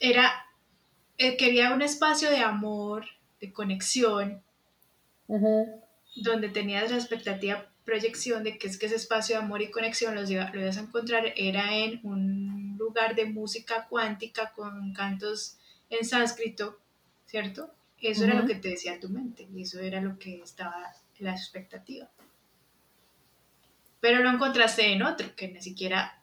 era, eh, quería un espacio de amor, de conexión, donde tenías la expectativa, proyección de que es que ese espacio de amor y conexión los iba, lo ibas a encontrar, era en un lugar de música cuántica con cantos en sánscrito, ¿cierto? Eso era lo que te decía tu mente y eso era lo que estaba la expectativa. Pero lo encontraste en otro, que ni siquiera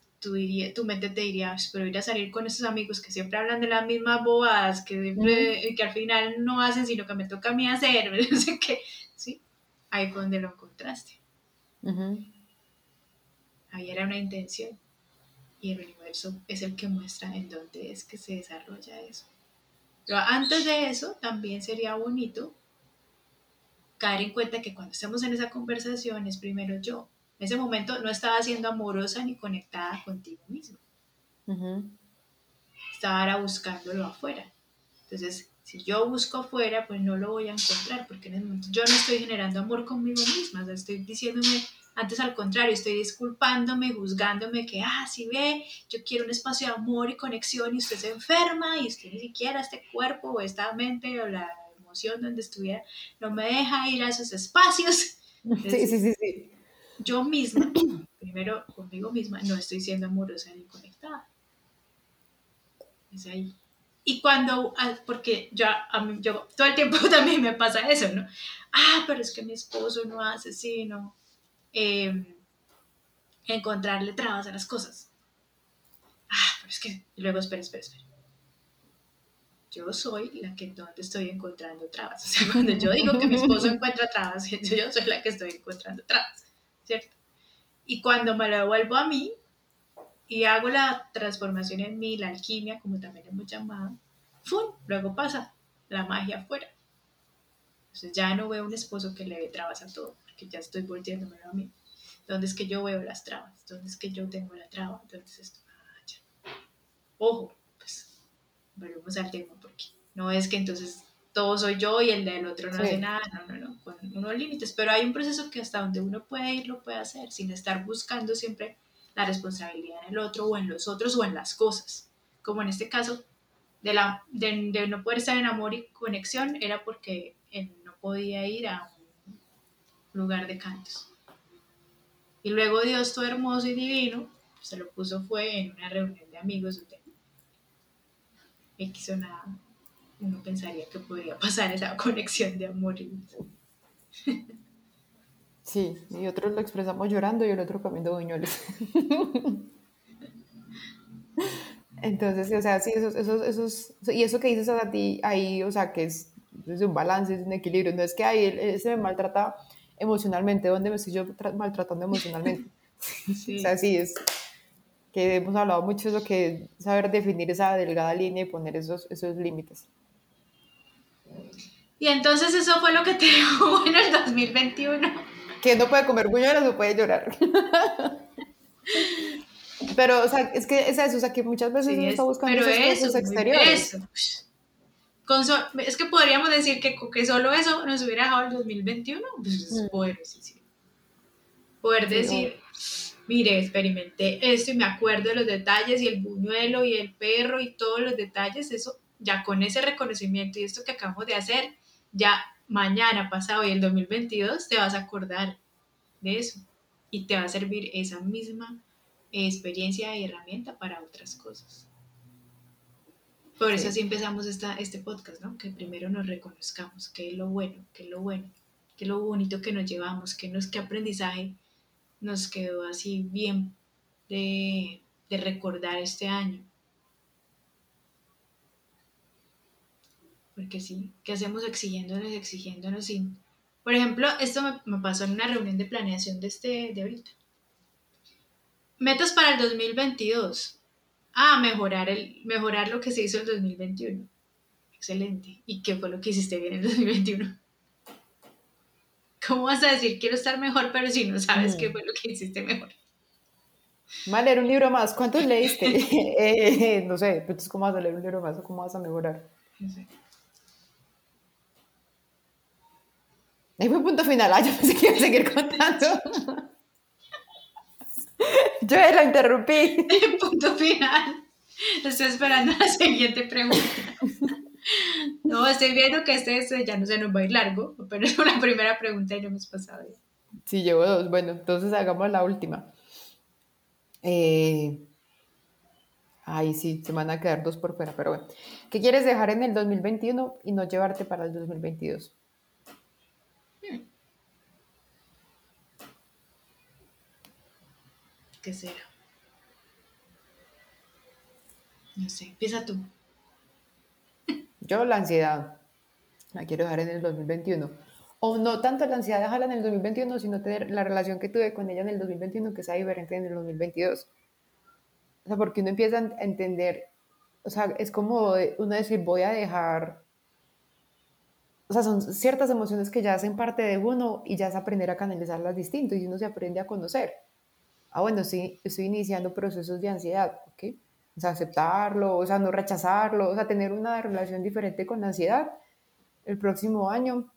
tu mente te diría, pero ir a salir con esos amigos que siempre hablan de las mismas bobadas, que, que al final no hacen sino que me toca a mí hacer, (laughs) no sé qué, ¿sí? Ahí fue donde lo encontraste. Ahí era una intención. Y el universo es el que muestra en dónde es que se desarrolla eso. Pero antes de eso, también sería bonito caer en cuenta que cuando estemos en esa conversación es primero yo, en ese momento no estaba siendo amorosa ni conectada contigo mismo. Estaba ahora buscándolo afuera. Entonces, si yo busco afuera, pues no lo voy a encontrar, porque en ese momento yo no estoy generando amor conmigo misma. O sea, estoy diciéndome, antes al contrario, estoy disculpándome, juzgándome que, ah, si ve, yo quiero un espacio de amor y conexión y usted se enferma y usted ni siquiera este cuerpo o esta mente o la emoción donde estuviera, no me deja ir a esos espacios. (laughs) Sí, sí, sí, sí. Yo misma, (coughs) primero conmigo misma, no estoy siendo amorosa ni conectada. Es ahí. Y cuando, ah, porque yo, a mí, yo todo el tiempo (laughs) también me pasa eso, ¿no? Ah, pero es que mi esposo no hace así, ¿no? Eh, encontrarle trabas a las cosas. Ah, pero es que, luego, espera, espera, espera. Yo soy la que no te estoy encontrando trabas. (laughs) O sea, cuando yo digo que mi esposo encuentra trabas, (laughs) yo soy la que estoy encontrando trabas, ¿cierto? Y cuando me lo devuelvo a mí y hago la transformación en mí, la alquimia, como también hemos llamado, ¡fum! Luego pasa la magia afuera. Entonces ya no veo un esposo que le ve trabas a todo, porque ya estoy volteándomelo a mí. ¿Dónde es que yo veo las trabas? ¿Dónde es que yo tengo la traba? Entonces esto, ah, ya. Ojo, pues volvemos al tema, porque no es que entonces todo soy yo y el del otro no Sí. hace nada, no, no, no, con unos límites, pero hay un proceso que hasta donde uno puede ir lo puede hacer, sin estar buscando siempre la responsabilidad en el otro o en los otros o en las cosas, como en este caso de, la, de, de no poder estar en amor y conexión era porque él no podía ir a un lugar de cantos. Y luego Dios, todo hermoso y divino, se lo puso fue en una reunión de amigos donde X o nada, uno pensaría que podría pasar esa (laughs) conexión de amor. y- Sí, y otros lo expresamos llorando y el otro comiendo buñuelos. (laughs) Entonces, o sea, sí, esos, esos, esos, y eso que dices a ti ahí, o sea, que es, es un balance, es un equilibrio, no es que ahí él, se me maltrata emocionalmente, ¿dónde me estoy yo tra- maltratando emocionalmente? (laughs) Sí. O sea, sí, es que hemos hablado mucho de eso, que saber definir esa delgada línea y poner esos, esos límites. Y entonces eso fue lo que te (laughs) dejó en el 2021. que no puede comer buñuelos o puede llorar. Pero, o sea, es que es eso, o sea, que muchas veces Sí, uno es- está buscando pero esos eso, exteriores. eso. Con so- es que podríamos decir que, que solo eso nos hubiera dejado el 2021. Pues es Mm. poder, sí, sí. Poder decir, mire, experimenté esto y me acuerdo de los detalles y el buñuelo y el perro y todos los detalles, eso ya con ese reconocimiento y esto que acabamos de hacer, ya mañana, pasado y el 2022 te vas a acordar de eso y te va a servir esa misma experiencia y herramienta para otras cosas. Por eso Sí. así empezamos esta, este podcast, ¿no? Que primero nos reconozcamos, qué es lo bueno, qué es lo bueno, qué es lo bonito que nos llevamos, qué, nos, qué aprendizaje nos quedó así bien de, de recordar este año. Porque sí, ¿qué hacemos exigiéndonos, exigiéndonos sin... Por ejemplo, esto me, me pasó en una reunión de planeación de, este, de ahorita. Metas para el 2022. Ah, mejorar, el, mejorar lo que se hizo en el 2021. Excelente. ¿Y qué fue lo que hiciste bien en el 2021? ¿Cómo vas a decir quiero estar mejor, pero si no sabes Mm. qué fue lo que hiciste mejor? Va a leer un libro más. ¿Cuántos leíste? (laughs) Eh, no sé, pues entonces, ¿cómo vas a leer un libro más o cómo vas a mejorar? No Ahí fue punto final. Ah, yo pensé que iba a seguir contando. Yo la interrumpí. (laughs) Punto final. Estoy esperando la siguiente pregunta. No, estoy viendo que este, este ya no se nos va a ir largo, pero es una primera pregunta y no hemos pasado. ya. Sí, llevo dos. Bueno, entonces hagamos la última. Eh, Ay, sí, se van a quedar dos por fuera, pero bueno. ¿Qué quieres dejar en el 2021 y no llevarte para el 2022? ¿Qué? No sé, empieza tú. Yo la ansiedad la quiero dejar en el 2021. O no tanto la ansiedad dejarla en el 2021, sino tener la relación que tuve con ella en el 2021 que sea diferente en el 2022. O sea, porque uno empieza a entender, o sea, es como uno decir, voy a dejar, o sea, son ciertas emociones que ya hacen parte de uno y ya es aprender a canalizarlas distinto y uno se aprende a conocer. Ah, bueno, sí, estoy iniciando procesos de ansiedad, ¿ok? O sea, aceptarlo, o sea, no rechazarlo, o sea, tener una relación diferente con la ansiedad el próximo año.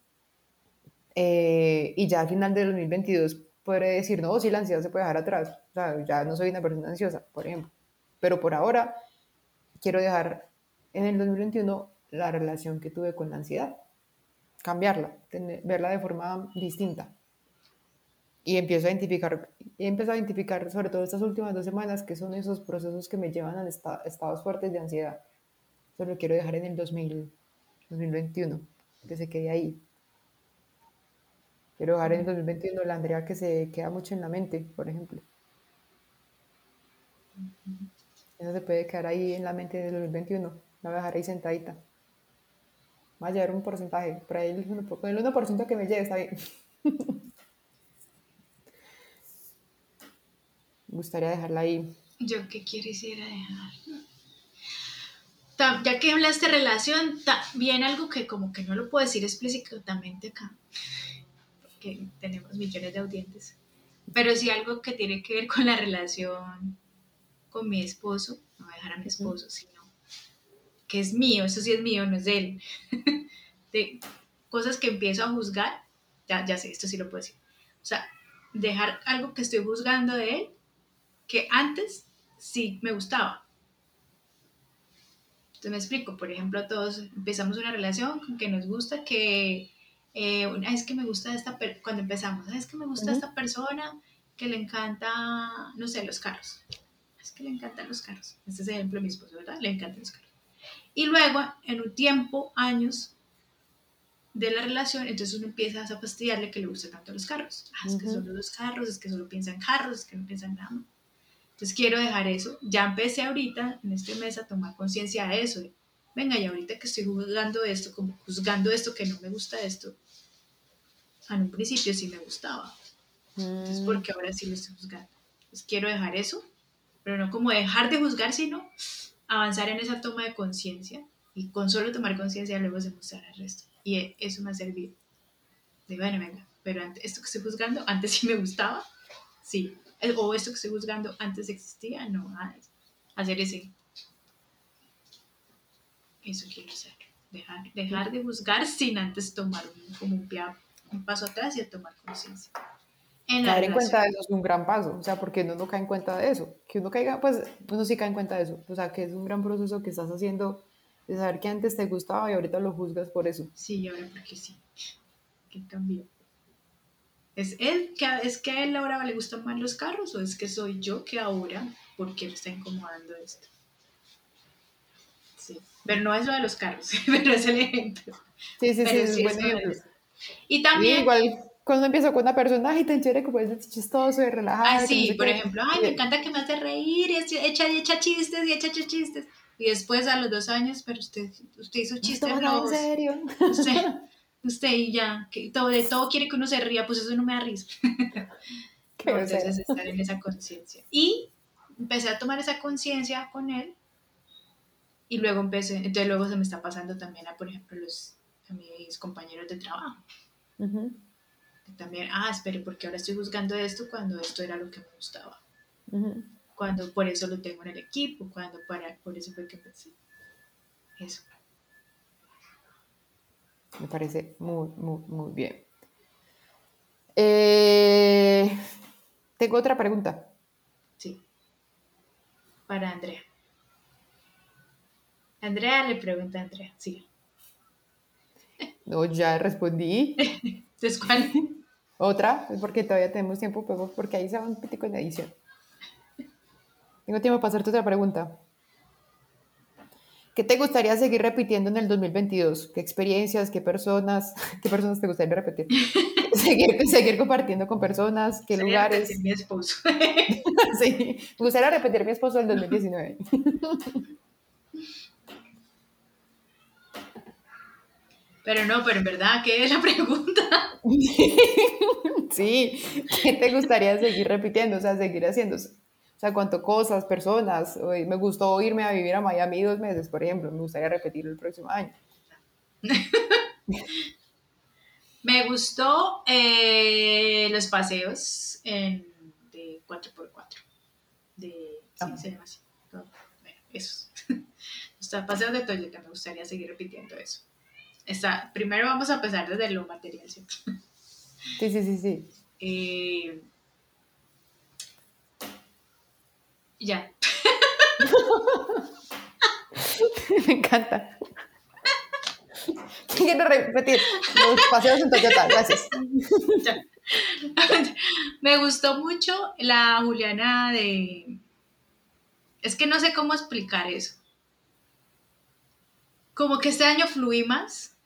eh, y ya al final del 2022 podré decir, no, sí, la ansiedad se puede dejar atrás. O sea, ya no soy una persona ansiosa, por ejemplo. Pero por ahora quiero dejar en el 2021 la relación que tuve con la ansiedad. cambiarla, verla de forma distinta. Y empiezo a identificar, y empiezo a identificar sobre todo estas últimas dos semanas que son esos procesos que me llevan a esta- estados fuertes de ansiedad. Eso lo quiero dejar en el 2000, 2021, que se quede ahí. Quiero dejar en el 2021 la Andrea que se queda mucho en la mente, por ejemplo. Eso se puede quedar ahí en la mente del 2021. La voy a dejar ahí sentadita. Va a llevar un porcentaje. Por ahí el 1%, con el 1% que me lleve está bien. (laughs) gustaría dejarla ahí. Yo qué quisiera dejar. Ya que hablaste de relación, también algo que como que no lo puedo decir explícitamente acá, porque tenemos millones de audientes, pero sí algo que tiene que ver con la relación con mi esposo, no voy a dejar a mi esposo, sino que es mío, eso sí es mío, no es de él. (laughs) De cosas que empiezo a juzgar, ya, ya sé, esto sí lo puedo decir. O sea, dejar algo que estoy juzgando de él que antes sí me gustaba. Entonces me explico, por ejemplo, todos empezamos una relación con que nos gusta que, eh, una- es que me gusta esta, cuando empezamos, "Ah, es que me gusta Ujú. esta persona que le encanta, no sé, los carros. Es que le encantan los carros. Este es el ejemplo de mi esposo, ¿verdad? Le encantan los carros. Y luego, en un tiempo, años de la relación, entonces uno empieza a fastidiarle que le gustan tanto los carros. Ah, es que Ujú. solo los carros, es que solo piensa en carros, es que no piensa en nada más. Entonces quiero dejar eso. Ya empecé ahorita, en este mes, a tomar conciencia de eso. de, Venga, y ahorita que estoy juzgando esto, como juzgando esto, que no me gusta esto, en un principio sí me gustaba. Entonces, Mm, porque ahora sí lo estoy juzgando. Entonces quiero dejar eso, pero no como dejar de juzgar, sino avanzar en esa toma de conciencia. Y con solo tomar conciencia luego se mostrar el resto. Y e- eso me ha servido. De, bueno, venga, pero antes, esto que estoy juzgando, antes sí me gustaba, sí. Eh, O esto que estoy juzgando, antes existía, no. ah, Hacer ese. Eso quiero hacer. Dejar, dejar de juzgar sin antes tomar un, como un, pia- un paso atrás y a tomar conciencia. En Caer en cuenta de eso es un gran paso, o sea, porque uno no cae en cuenta de eso. Que uno caiga, pues uno sí cae en cuenta de eso. O sea, que es un gran proceso que estás haciendo de saber que antes te gustaba y ahorita lo juzgas por eso. Sí, ahora porque sí. ¿Qué cambió? ¿Es él que es que a él ahora le gustan más los carros o es que soy yo que ahora porque me está incomodando esto? Sí, pero no es lo de los carros, (laughs) pero es el ejemplo. Sí, sí, sí, Pero es sí un es buen ejemplo. Y Y también, igual cuando empiezo con una persona, ay, tan chévere, como es chistoso y relajado. ah, no sí, sé por qué". ejemplo, ay, me encanta que me hace reír, y echa, y echa chistes y echa chistes. Y después a los dos años, pero usted, usted hizo No chistes nada en serio. Usted, usted y ya, que todo, de todo quiere que uno se ría, pues eso no me da risa. (laughs) No, entonces estar en esa conciencia. Y empecé a tomar esa conciencia con él y luego empecé, entonces luego se me está pasando también a, por ejemplo, los, a mis compañeros de trabajo. También, ah, espere, porque ahora estoy juzgando esto cuando esto era lo que me gustaba. Cuando por eso lo tengo en el equipo, cuando para, por eso fue que empecé. Eso. Me parece muy, muy, muy bien. Eh, tengo otra pregunta. Sí. Para Andrea. Andrea le pregunta a Andrea, sí. No, ya respondí. (laughs) Entonces, ¿cuál? Otra, porque todavía tenemos tiempo, porque ahí se va un pitico en edición. Tengo tiempo para hacerte otra pregunta. ¿Qué te gustaría seguir repitiendo en el 2022? ¿Qué experiencias, qué personas, (laughs) qué personas te gustaría repetir? (laughs) seguir, seguir compartiendo con personas, qué Sería lugares. repetir Mi esposo. (laughs) Sí, me gustaría repetir mi esposo del 2019. Pero no, pero en verdad, ¿qué es la pregunta? Sí, ¿qué te gustaría seguir repitiendo? O sea, seguir haciéndose. O sea, cuánto cosas, personas. Hoy Me gustó irme a vivir a Miami dos meses, por ejemplo. Me gustaría repetirlo el próximo año. (laughs) Me gustó eh, los paseos en, de 4x4. De, sí, se llama así. No, bueno, esos. (laughs) Los paseos de Toyota, me gustaría seguir repitiendo eso. Está, primero vamos a empezar desde lo material, ¿cierto? Sí, sí, sí, sí. (laughs) Eh, ya. (laughs) Me encanta. (laughs) Quiero repetir. Los paseos en Toyota, gracias. (laughs) Me gustó mucho la Juliana de... Es que no sé cómo explicar eso. Como que este año fluí más,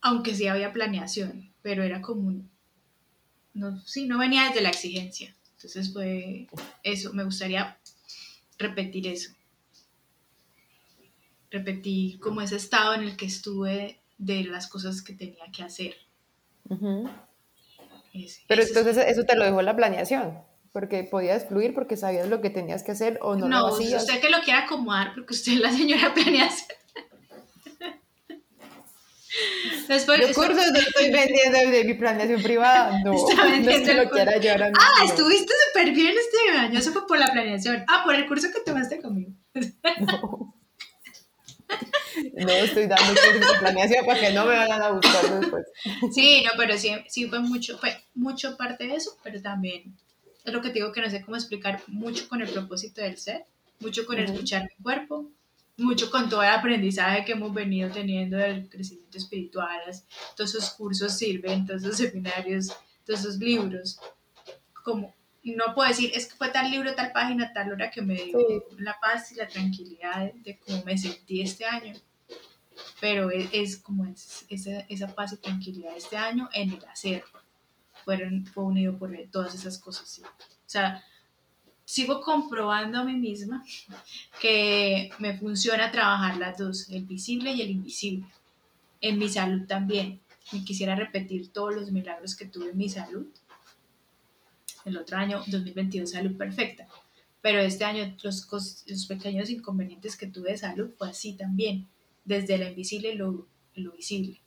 aunque sí había planeación, pero era como un... No, sí, no venía desde la exigencia. Entonces fue eso, me gustaría repetir eso. Repetir como ese estado en el que estuve de las cosas que tenía que hacer. Pero entonces eso te lo dejó la planeación, porque podías fluir porque sabías lo que tenías que hacer o no, no lo hacías. usted que lo quiera acomodar porque usted es la señora (laughs) planeación. Después, Los cursos no estoy vendiendo de mi planeación privada, (laughs) no, no es que lo quiera yo ahora Ah, estuviste súper bien este año, eso fue por la planeación. Ah, por el curso que tomaste conmigo. No. (laughs) No estoy dando cursos de planeación para que no me vayan a buscar después. Sí, no, pero sí, sí fue mucho, fue mucho parte de eso, pero también es lo que te digo que no sé cómo explicar, mucho con el propósito del ser, mucho con el escuchar mi cuerpo, mucho con todo el aprendizaje que hemos venido teniendo del crecimiento espiritual, todos esos cursos sirven, todos esos seminarios, todos esos libros, como no puedo decir, es que fue tal libro, tal página, tal hora que me dio la paz y la tranquilidad de, cómo me sentí este año, pero es, como esa, esa, paz y tranquilidad este año en el hacer, fueron, fue unido por todas esas cosas, o sea, sigo comprobando a mí misma que me funciona trabajar las dos, el visible y el invisible. En mi salud también. Me quisiera repetir todos los milagros que tuve en mi salud. El otro año, 2022, salud perfecta. Pero este año los, los pequeños inconvenientes que tuve de salud fue así también, desde lo invisible lo, lo visible.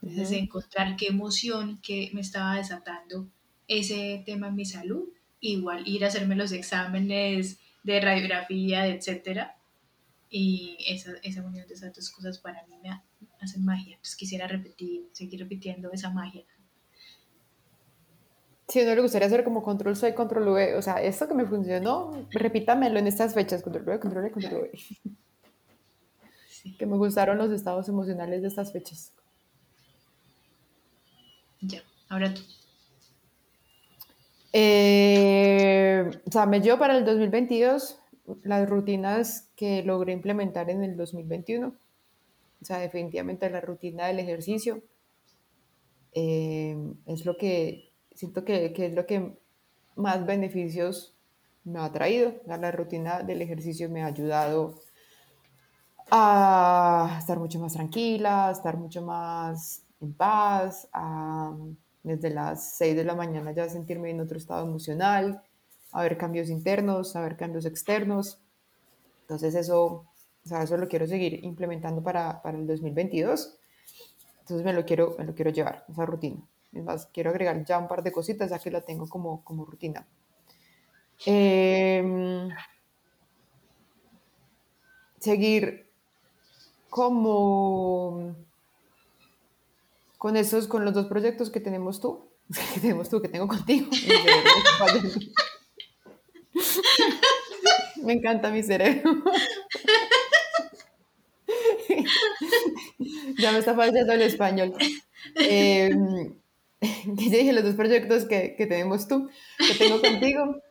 Desde encontrar qué emoción que me estaba desatando ese tema en mi salud igual ir a hacerme los exámenes de radiografía, etcétera. Y esa, esa unión de esas dos cosas para mí me hacen magia. Entonces quisiera repetir, seguir repitiendo esa magia. Si a uno le gustaría hacer como control soy, control V, o sea, esto que me funcionó, repítamelo en estas fechas, control V, control V, control V. Que me gustaron los estados emocionales de estas fechas. Ya, ahora tú. Eh, o sea, me dio para el 2022 las rutinas que logré implementar en el 2021. O sea, definitivamente la rutina del ejercicio eh, es lo que siento que, que, es lo que más beneficios me ha traído. la rutina del ejercicio me ha ayudado a estar mucho más tranquila, a estar mucho más en paz, a desde las 6 de la mañana ya sentirme en otro estado emocional, a cambios internos, a cambios externos. Entonces eso, eso lo quiero seguir implementando para, para el 2022. Entonces me lo quiero, me lo quiero llevar, esa rutina. Es más, quiero agregar ya un par de cositas ya que la tengo como, como rutina. Em, seguir como con esos, con los dos proyectos que tenemos tú, (laughs) que tenemos tú, que tengo contigo. (laughs) (laughs) Me encanta mi cerebro. ya me está fallando el español. Eh, dije los dos proyectos que, que, tenemos tú, que tengo contigo.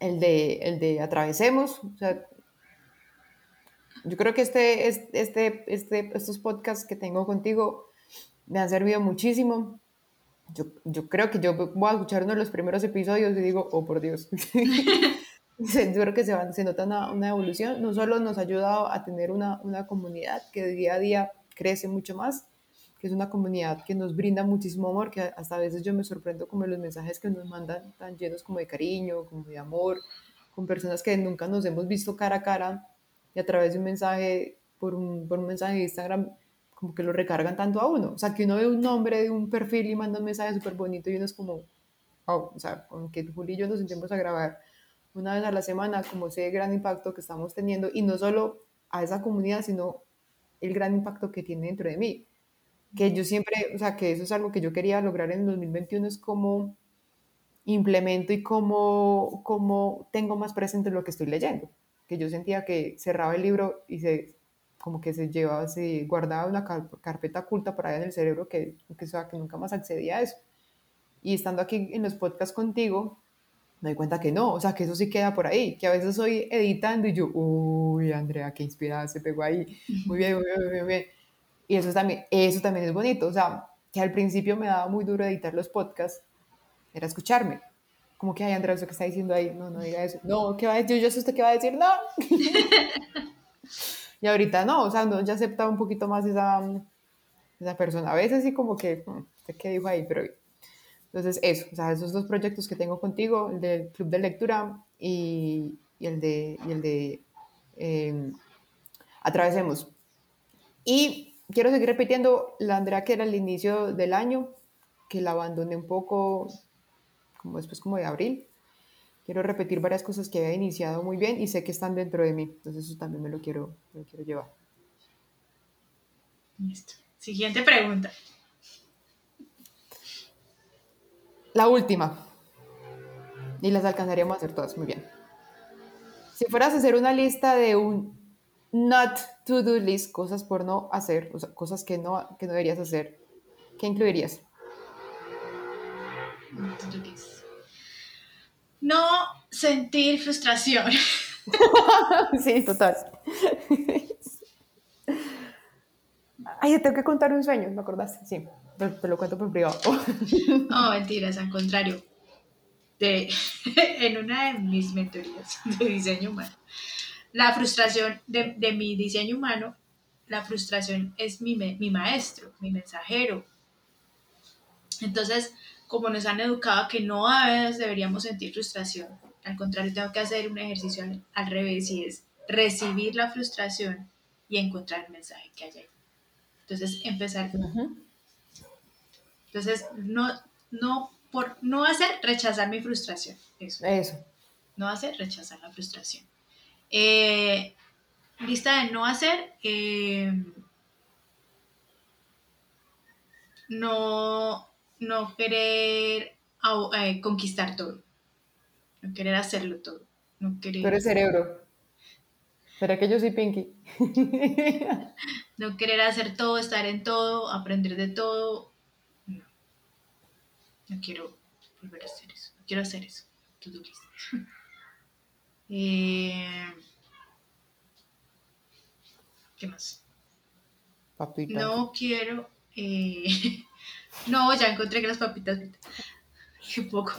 El de, el de Atravesemos. O sea, yo creo que este, este, este, estos podcasts que tengo contigo me han servido muchísimo. Yo, yo, creo que yo voy a escuchar uno de los primeros episodios y digo, oh por Dios. (laughs) (laughs) yo creo que se, va, se nota una, una, evolución. No solo nos ha ayudado a tener una, una comunidad que día a día crece mucho más, que es una comunidad que nos brinda muchísimo amor, que hasta a veces yo me sorprendo como los mensajes que nos mandan tan llenos como de cariño, como de amor, con personas que nunca nos hemos visto cara a cara y a través de un mensaje, por un, por un mensaje de Instagram, como que lo recargan tanto a uno. O sea, que uno ve un nombre de un perfil y manda un mensaje súper bonito y uno es como, oh, o sea, con que Juli y yo nos sentimos a grabar una vez a la semana, como ese gran impacto que estamos teniendo, y no solo a esa comunidad, sino el gran impacto que tiene dentro de mí. Que yo siempre, o sea, que eso es algo que yo quería lograr en el 2021, es como implemento y cómo, cómo tengo más presente lo que estoy leyendo. Que yo sentía que cerraba el libro y se como que se lleva, se guardaba una carpeta oculta por ahí en el cerebro que, que, sea, que nunca más accedía a eso. Y estando aquí en los podcasts contigo, me doy cuenta que no, o sea, que eso sí queda por ahí, que a veces estoy editando y yo, uy, Andrea, qué inspirada se pegó ahí, muy bien, muy bien, muy bien. Y eso también, eso también es bonito, o sea, que al principio me daba muy duro editar los podcasts, era escucharme. Como que, ay, Andrea, ¿eso que está diciendo ahí? No, no diga eso. No, ¿qué va a decir? Yo, yo sé usted qué va a decir, no. (laughs) Y ahorita no, o sea, no, ya acepta un poquito más esa, esa persona. A veces sí como que, hmm, ¿qué dijo ahí? Pero entonces eso, o sea, esos dos proyectos que tengo contigo, el del club de lectura y, y el de, y el de em, Atravesemos. Y quiero seguir repitiendo la Andrea que era el inicio del año, que la abandoné un poco, como después como de abril, quiero repetir varias cosas que había iniciado muy bien y sé que están dentro de mí. Entonces eso también me lo quiero, me lo quiero llevar. Listo. Siguiente pregunta. La última. Y las alcanzaríamos a hacer todas. Muy bien. Si fueras a hacer una lista de un not to do list, cosas por no hacer, o sea, cosas que no, que no deberías hacer, ¿qué incluirías? No sentir frustración. (laughs) sí, total. (laughs) Ay, tengo que contar un sueño, ¿me acordaste? Sí, te, lo cuento por privado. (laughs) no, mentiras, al contrario. De, en una de mis mentorías de diseño humano, la frustración de, de mi diseño humano, la frustración es mi, mi maestro, mi mensajero. Entonces, como nos han educado que no a veces deberíamos sentir frustración. Al contrario, tengo que hacer un ejercicio al, revés y es recibir la frustración y encontrar el mensaje que hay ahí. Entonces, empezar. Entonces, no, no, por no hacer, rechazar mi frustración. Eso. Eso. No hacer, rechazar la frustración. Eh, lista de no hacer. Eh, no no querer eh, conquistar todo, no querer hacerlo todo, no querer... Tú eres cerebro. ¿Será que yo soy Pinky? (laughs) no querer hacer todo, estar en todo, aprender de todo. No. No quiero volver a hacer eso. No quiero hacer eso. Todo (laughs) eh, ¿Qué más? Papita. No quiero eh, (laughs) no, ya encontré que las papitas. Qué poco.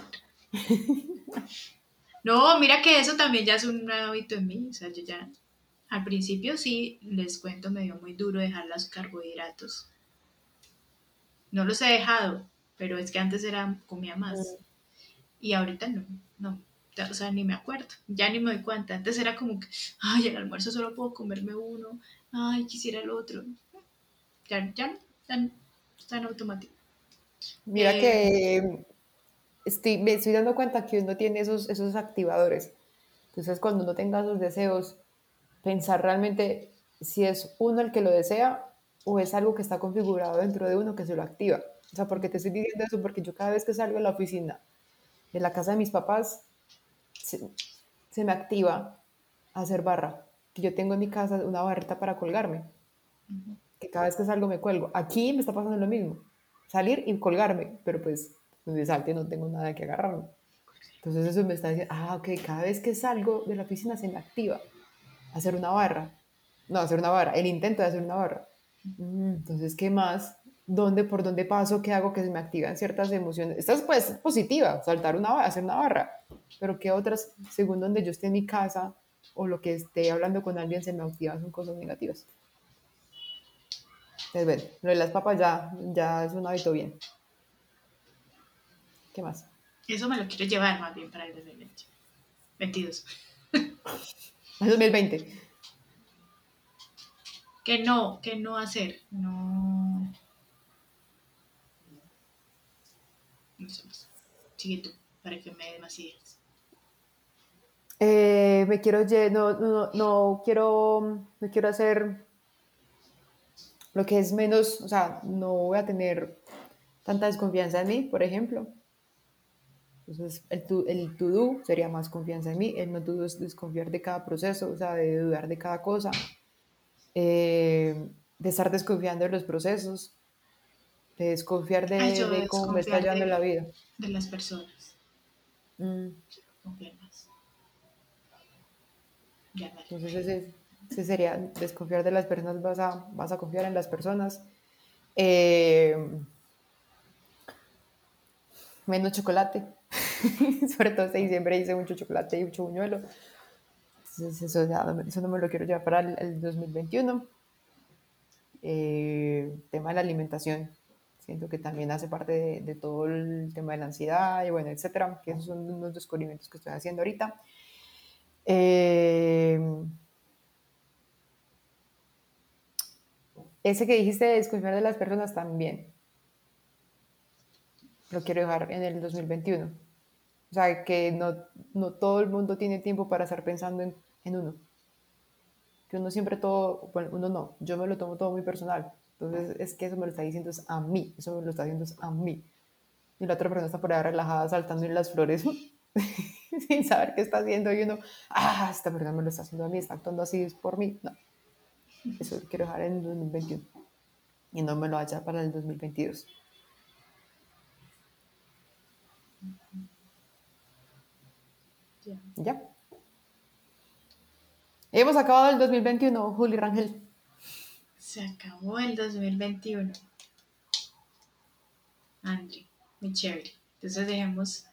(laughs) No, mira que eso también ya es un hábito en mí. O sea, yo ya. Al principio sí, les cuento, me dio muy duro dejar los carbohidratos. No los he dejado, pero es que antes era, comía más. Mm. Y ahorita no, no. O sea, ni me acuerdo, ya ni me doy cuenta. Antes era como que, ay, el almuerzo solo puedo comerme uno, ay, quisiera el otro. Ya, ya, ya está en automático. Mira que eh, estoy, me estoy dando cuenta que uno tiene esos, esos activadores. Entonces, cuando uno tenga esos deseos, pensar realmente si es uno el que lo desea o es algo que está configurado dentro de uno que se lo activa. O sea, porque te estoy diciendo eso porque yo cada vez que salgo de la oficina, de la casa de mis papás, se, me activa hacer barra. Que yo tengo en mi casa una barrita para colgarme. Que cada vez que salgo me cuelgo. Aquí me está pasando lo mismo salir y colgarme, pero pues donde salte no tengo nada que agarrarme. Entonces eso me está diciendo, ah, ok, cada vez que salgo de la piscina se me activa hacer una barra. No, hacer una barra, el intento de hacer una barra. Mm, entonces, ¿qué más? ¿Dónde, por dónde paso? ¿Qué hago que se me activan ciertas emociones? Esta es pues positiva, saltar una barra, hacer una barra. Pero ¿qué otras, según donde yo esté en mi casa o lo que esté hablando con alguien, se me activan son cosas negativas? Es ver, lo de las papas ya, ya es un hábito bien. ¿Qué más? Eso me lo quiero llevar más bien para el 2020. 22. El 2020. Que no, que no hacer. No. No sé más. Sigue tú, para que me dé más ideas. Eh, me quiero, no, no, no, quiero, no quiero hacer lo que es menos, o sea, no voy a tener tanta desconfianza en mí, por ejemplo. Entonces, el to, el to do sería más confianza en mí, el no to do es desconfiar de cada proceso, o sea, de dudar de cada cosa. Eh, de estar desconfiando de los procesos, de desconfiar de, Ay, yo de cómo me está llevando la vida. De las personas. Mm, Confiar más. Ya, vale. Entonces ese, ese sería desconfiar de las personas, vas a, vas a confiar en las personas. Eh, menos chocolate. (laughs) Sobre todo este diciembre hice mucho chocolate y mucho buñuelo. Entonces eso, eso no me lo quiero llevar para el, el 2021. Eh, tema de la alimentación. Siento que también hace parte de, de todo el tema de la ansiedad y bueno, etcétera. Que esos son unos descubrimientos que estoy haciendo ahorita. Eh, ese que dijiste de desconfiar de las personas también. Lo quiero dejar en el 2021. O sea, que no, no todo el mundo tiene tiempo para estar pensando en, en uno. Que uno siempre todo, bueno, uno no, yo me lo tomo todo muy personal. Entonces es que eso me lo está diciendo a mí, eso me lo está diciendo a mí. Y la otra persona está por ahí relajada saltando en las flores (laughs) sin saber qué está haciendo y uno, ah, esta persona me lo está haciendo a mí, está actuando así, es por mí. No, eso lo quiero dejar en el 2021 y no me lo haya para el 2022. Ya. Ya. Hemos acabado el 2021, Juli Rangel. Se acabó el 2021. Andri, muy chévere. Entonces dejemos.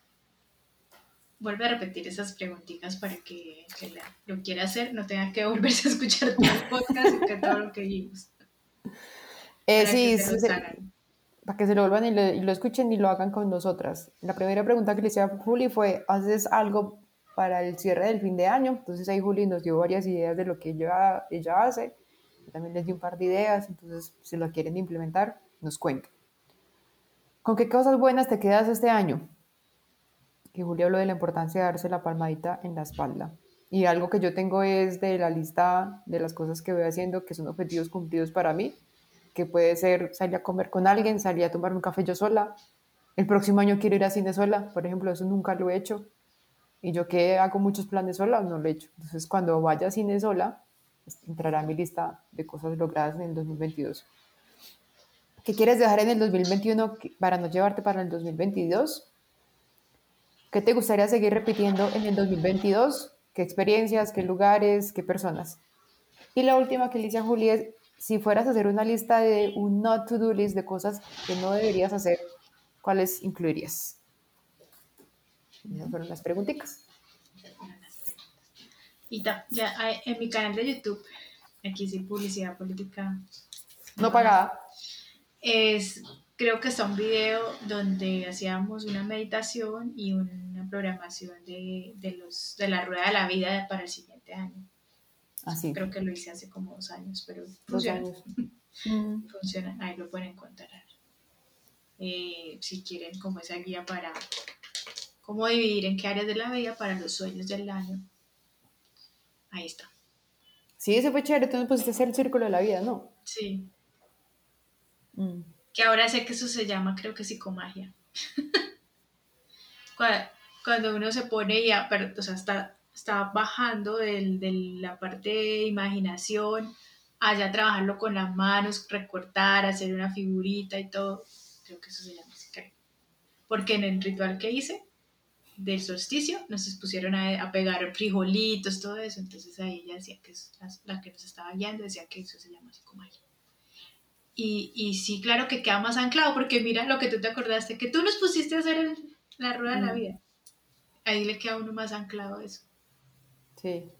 Vuelve a repetir esas preguntitas para que que la- lo quiera hacer no tenga que volverse a escuchar todo el (laughs) podcast y que todo lo que vimos. Eh, Para sí, que se sí, para que se lo vuelvan y lo, y lo escuchen y lo hagan con nosotras. La primera pregunta que le hice a Juli fue, ¿haces algo para el cierre del fin de año? Entonces ahí Juli nos dio varias ideas de lo que ella, ella hace. Yo también les di un par de ideas, entonces si lo quieren implementar, nos cuentan. ¿Con qué cosas buenas te quedas este año? Que Juli habló de la importancia de darse la palmadita en la espalda. Y algo que yo tengo es de la lista de las cosas que voy haciendo, que son objetivos cumplidos para mí, que puede ser salir a comer con alguien, salir a tomar un café yo sola. El próximo año quiero ir a cine sola, por ejemplo, eso nunca lo he hecho. Y yo que hago muchos planes sola, no lo he hecho. Entonces, cuando vaya a cine sola, pues, entrará a mi lista de cosas logradas en el 2022. ¿Qué quieres dejar en el 2021 que- para no llevarte para el 2022? ¿Qué te gustaría seguir repitiendo en el 2022? ¿Qué experiencias, qué lugares, qué personas? Y la última que le hice a Juli es, si fueras a hacer una lista de un not to do list de cosas que no deberías hacer, ¿cuáles incluirías? Esas fueron las preguntitas. Y ta- ya en mi canal de YouTube, aquí sí publicidad política, No pagada. es, creo que está un video donde hacíamos una meditación y una programación de, de los, de la rueda de la vida para el siguiente año. Así. Creo que lo hice hace como dos años, pero funciona. años. (laughs) Mm, funciona, ahí lo pueden encontrar. Eh, si quieren como esa guía para cómo dividir en qué áreas de la vida para los sueños del año. Ahí está. Sí, ese fue chévere. Tú nos pusiste hacer el círculo de la vida, ¿no? Sí. Mm. Que ahora sé que eso se llama, creo que psicomagia. (laughs) Cua- Cuando uno se pone y pero, o sea, está, está bajando del- de la parte de imaginación, allá trabajarlo con las manos, recortar, hacer una figurita y todo. Creo que eso se llama creo. Porque en el ritual que hice del solsticio nos pusieron a, a pegar frijolitos, todo eso. Entonces ahí ella decía que es la que nos estaba guiando, decía que eso se llama psicomagia. Y, y sí, claro que queda más anclado, porque mira lo que tú te acordaste, que tú nos pusiste a hacer el- la rueda de la Mm. vida. Ahí le queda uno más anclado eso. Sí.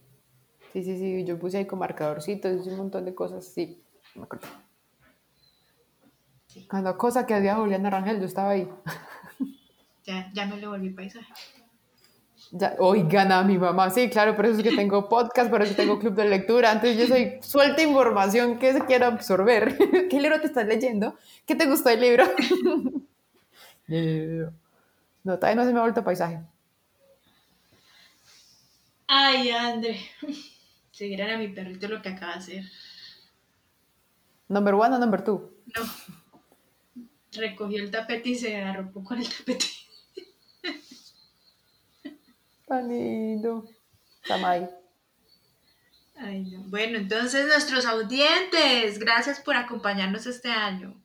Sí, sí, sí. Yo puse ahí con marcadorcitos un montón de cosas. Sí, me acuerdo. Sí. Cada cosa que había Juliana Rangel, yo estaba ahí. Ya, ya me lo volví paisaje. Ya, oigan a mi mamá, sí, claro, por eso es que tengo podcast, por eso tengo club de lectura, antes yo soy suelta información que se quiera absorber. (laughs) ¿Qué libro te estás leyendo? ¿Qué te gustó el (laughs) libro? no, todavía no se me ha vuelto paisaje. Ay, André. Vieran (laughs) a mi perrito lo que acaba de hacer. Number one o number two. No. Recogió el tapete y se arropó con el tapete. Tan lindo. Samai. Ay, no. Bueno, entonces nuestros audientes, gracias por acompañarnos este año.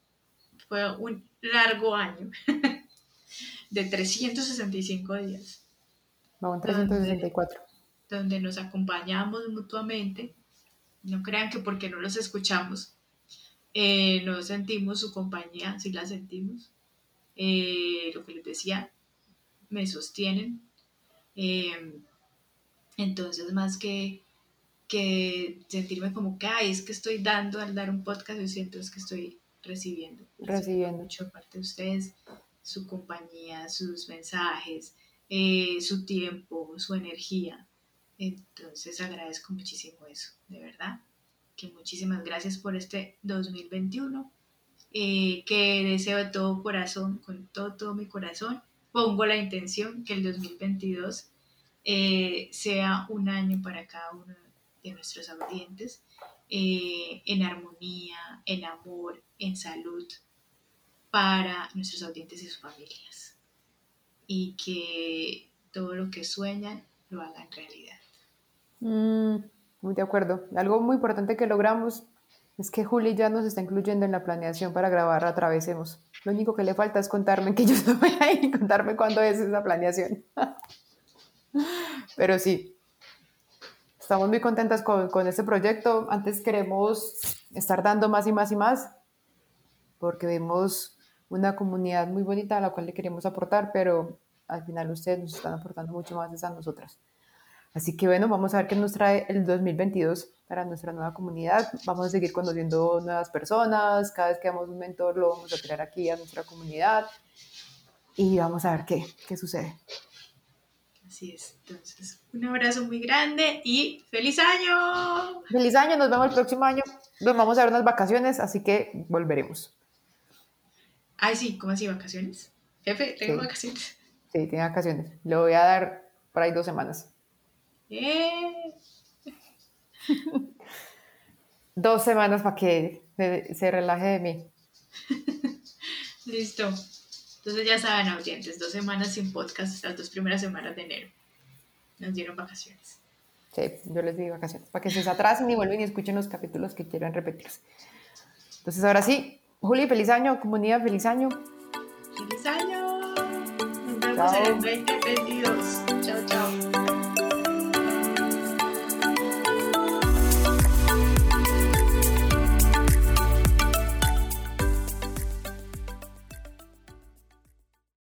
Fue un largo año (laughs) de 365 días. Vamos, 364. Donde nos acompañamos mutuamente. No crean que porque no los escuchamos, eh, no sentimos su compañía, sí la sentimos. Eh, lo que les decía, me sostienen. Eh, entonces, más que, que sentirme como que, ay, es que estoy dando al dar un podcast, yo siento es que estoy recibiendo. Recibiendo. Mucho parte de ustedes, su compañía, sus mensajes, su tiempo, su energía. Entonces agradezco muchísimo eso, de verdad. Que muchísimas gracias por este 2021. Eh, que deseo de todo corazón, con todo, todo mi corazón, pongo la intención que el 2022 eh, sea un año para cada uno de nuestros audientes eh, en armonía, en amor, en salud para nuestros audientes y sus familias. Y que todo lo que sueñan lo hagan realidad. Mm, muy de acuerdo. Algo muy importante que logramos es que Juli ya nos está incluyendo en la planeación para grabar Atravesemos. Lo único que le falta es contarme que yo estoy ahí y contarme cuándo es esa planeación. (laughs) Pero sí, estamos muy contentas con, con este proyecto. Antes queremos estar dando más y más y más porque vemos una comunidad muy bonita a la cual le queremos aportar, pero al final ustedes nos están aportando mucho más a nosotras. Así que bueno, vamos a ver qué nos trae el 2022 para nuestra nueva comunidad. Vamos a seguir conociendo nuevas personas. Cada vez que damos un mentor lo vamos a traer aquí a nuestra comunidad. Y vamos a ver qué, qué sucede. Así es. Entonces, un abrazo muy grande y feliz año. Feliz año, nos vemos el próximo año. Nos vamos a ver unas vacaciones, así que volveremos. Ay, sí, ¿cómo así vacaciones? Jefe, tengo vacaciones. Sí, tiene vacaciones. Le voy a dar por ahí dos semanas. Eh. Dos semanas para que se, relaje de mí. (laughs) Listo. Entonces ya saben, audientes, dos semanas sin podcast, las dos primeras semanas de enero. Nos dieron vacaciones. Sí, yo les di vacaciones, para que se atrasen y vuelven y escuchen los capítulos que quieran repetirse. Entonces ahora sí, Juli, feliz año, comunidad, feliz año. Feliz año. Nos vemos en el 2022. Chao, chao.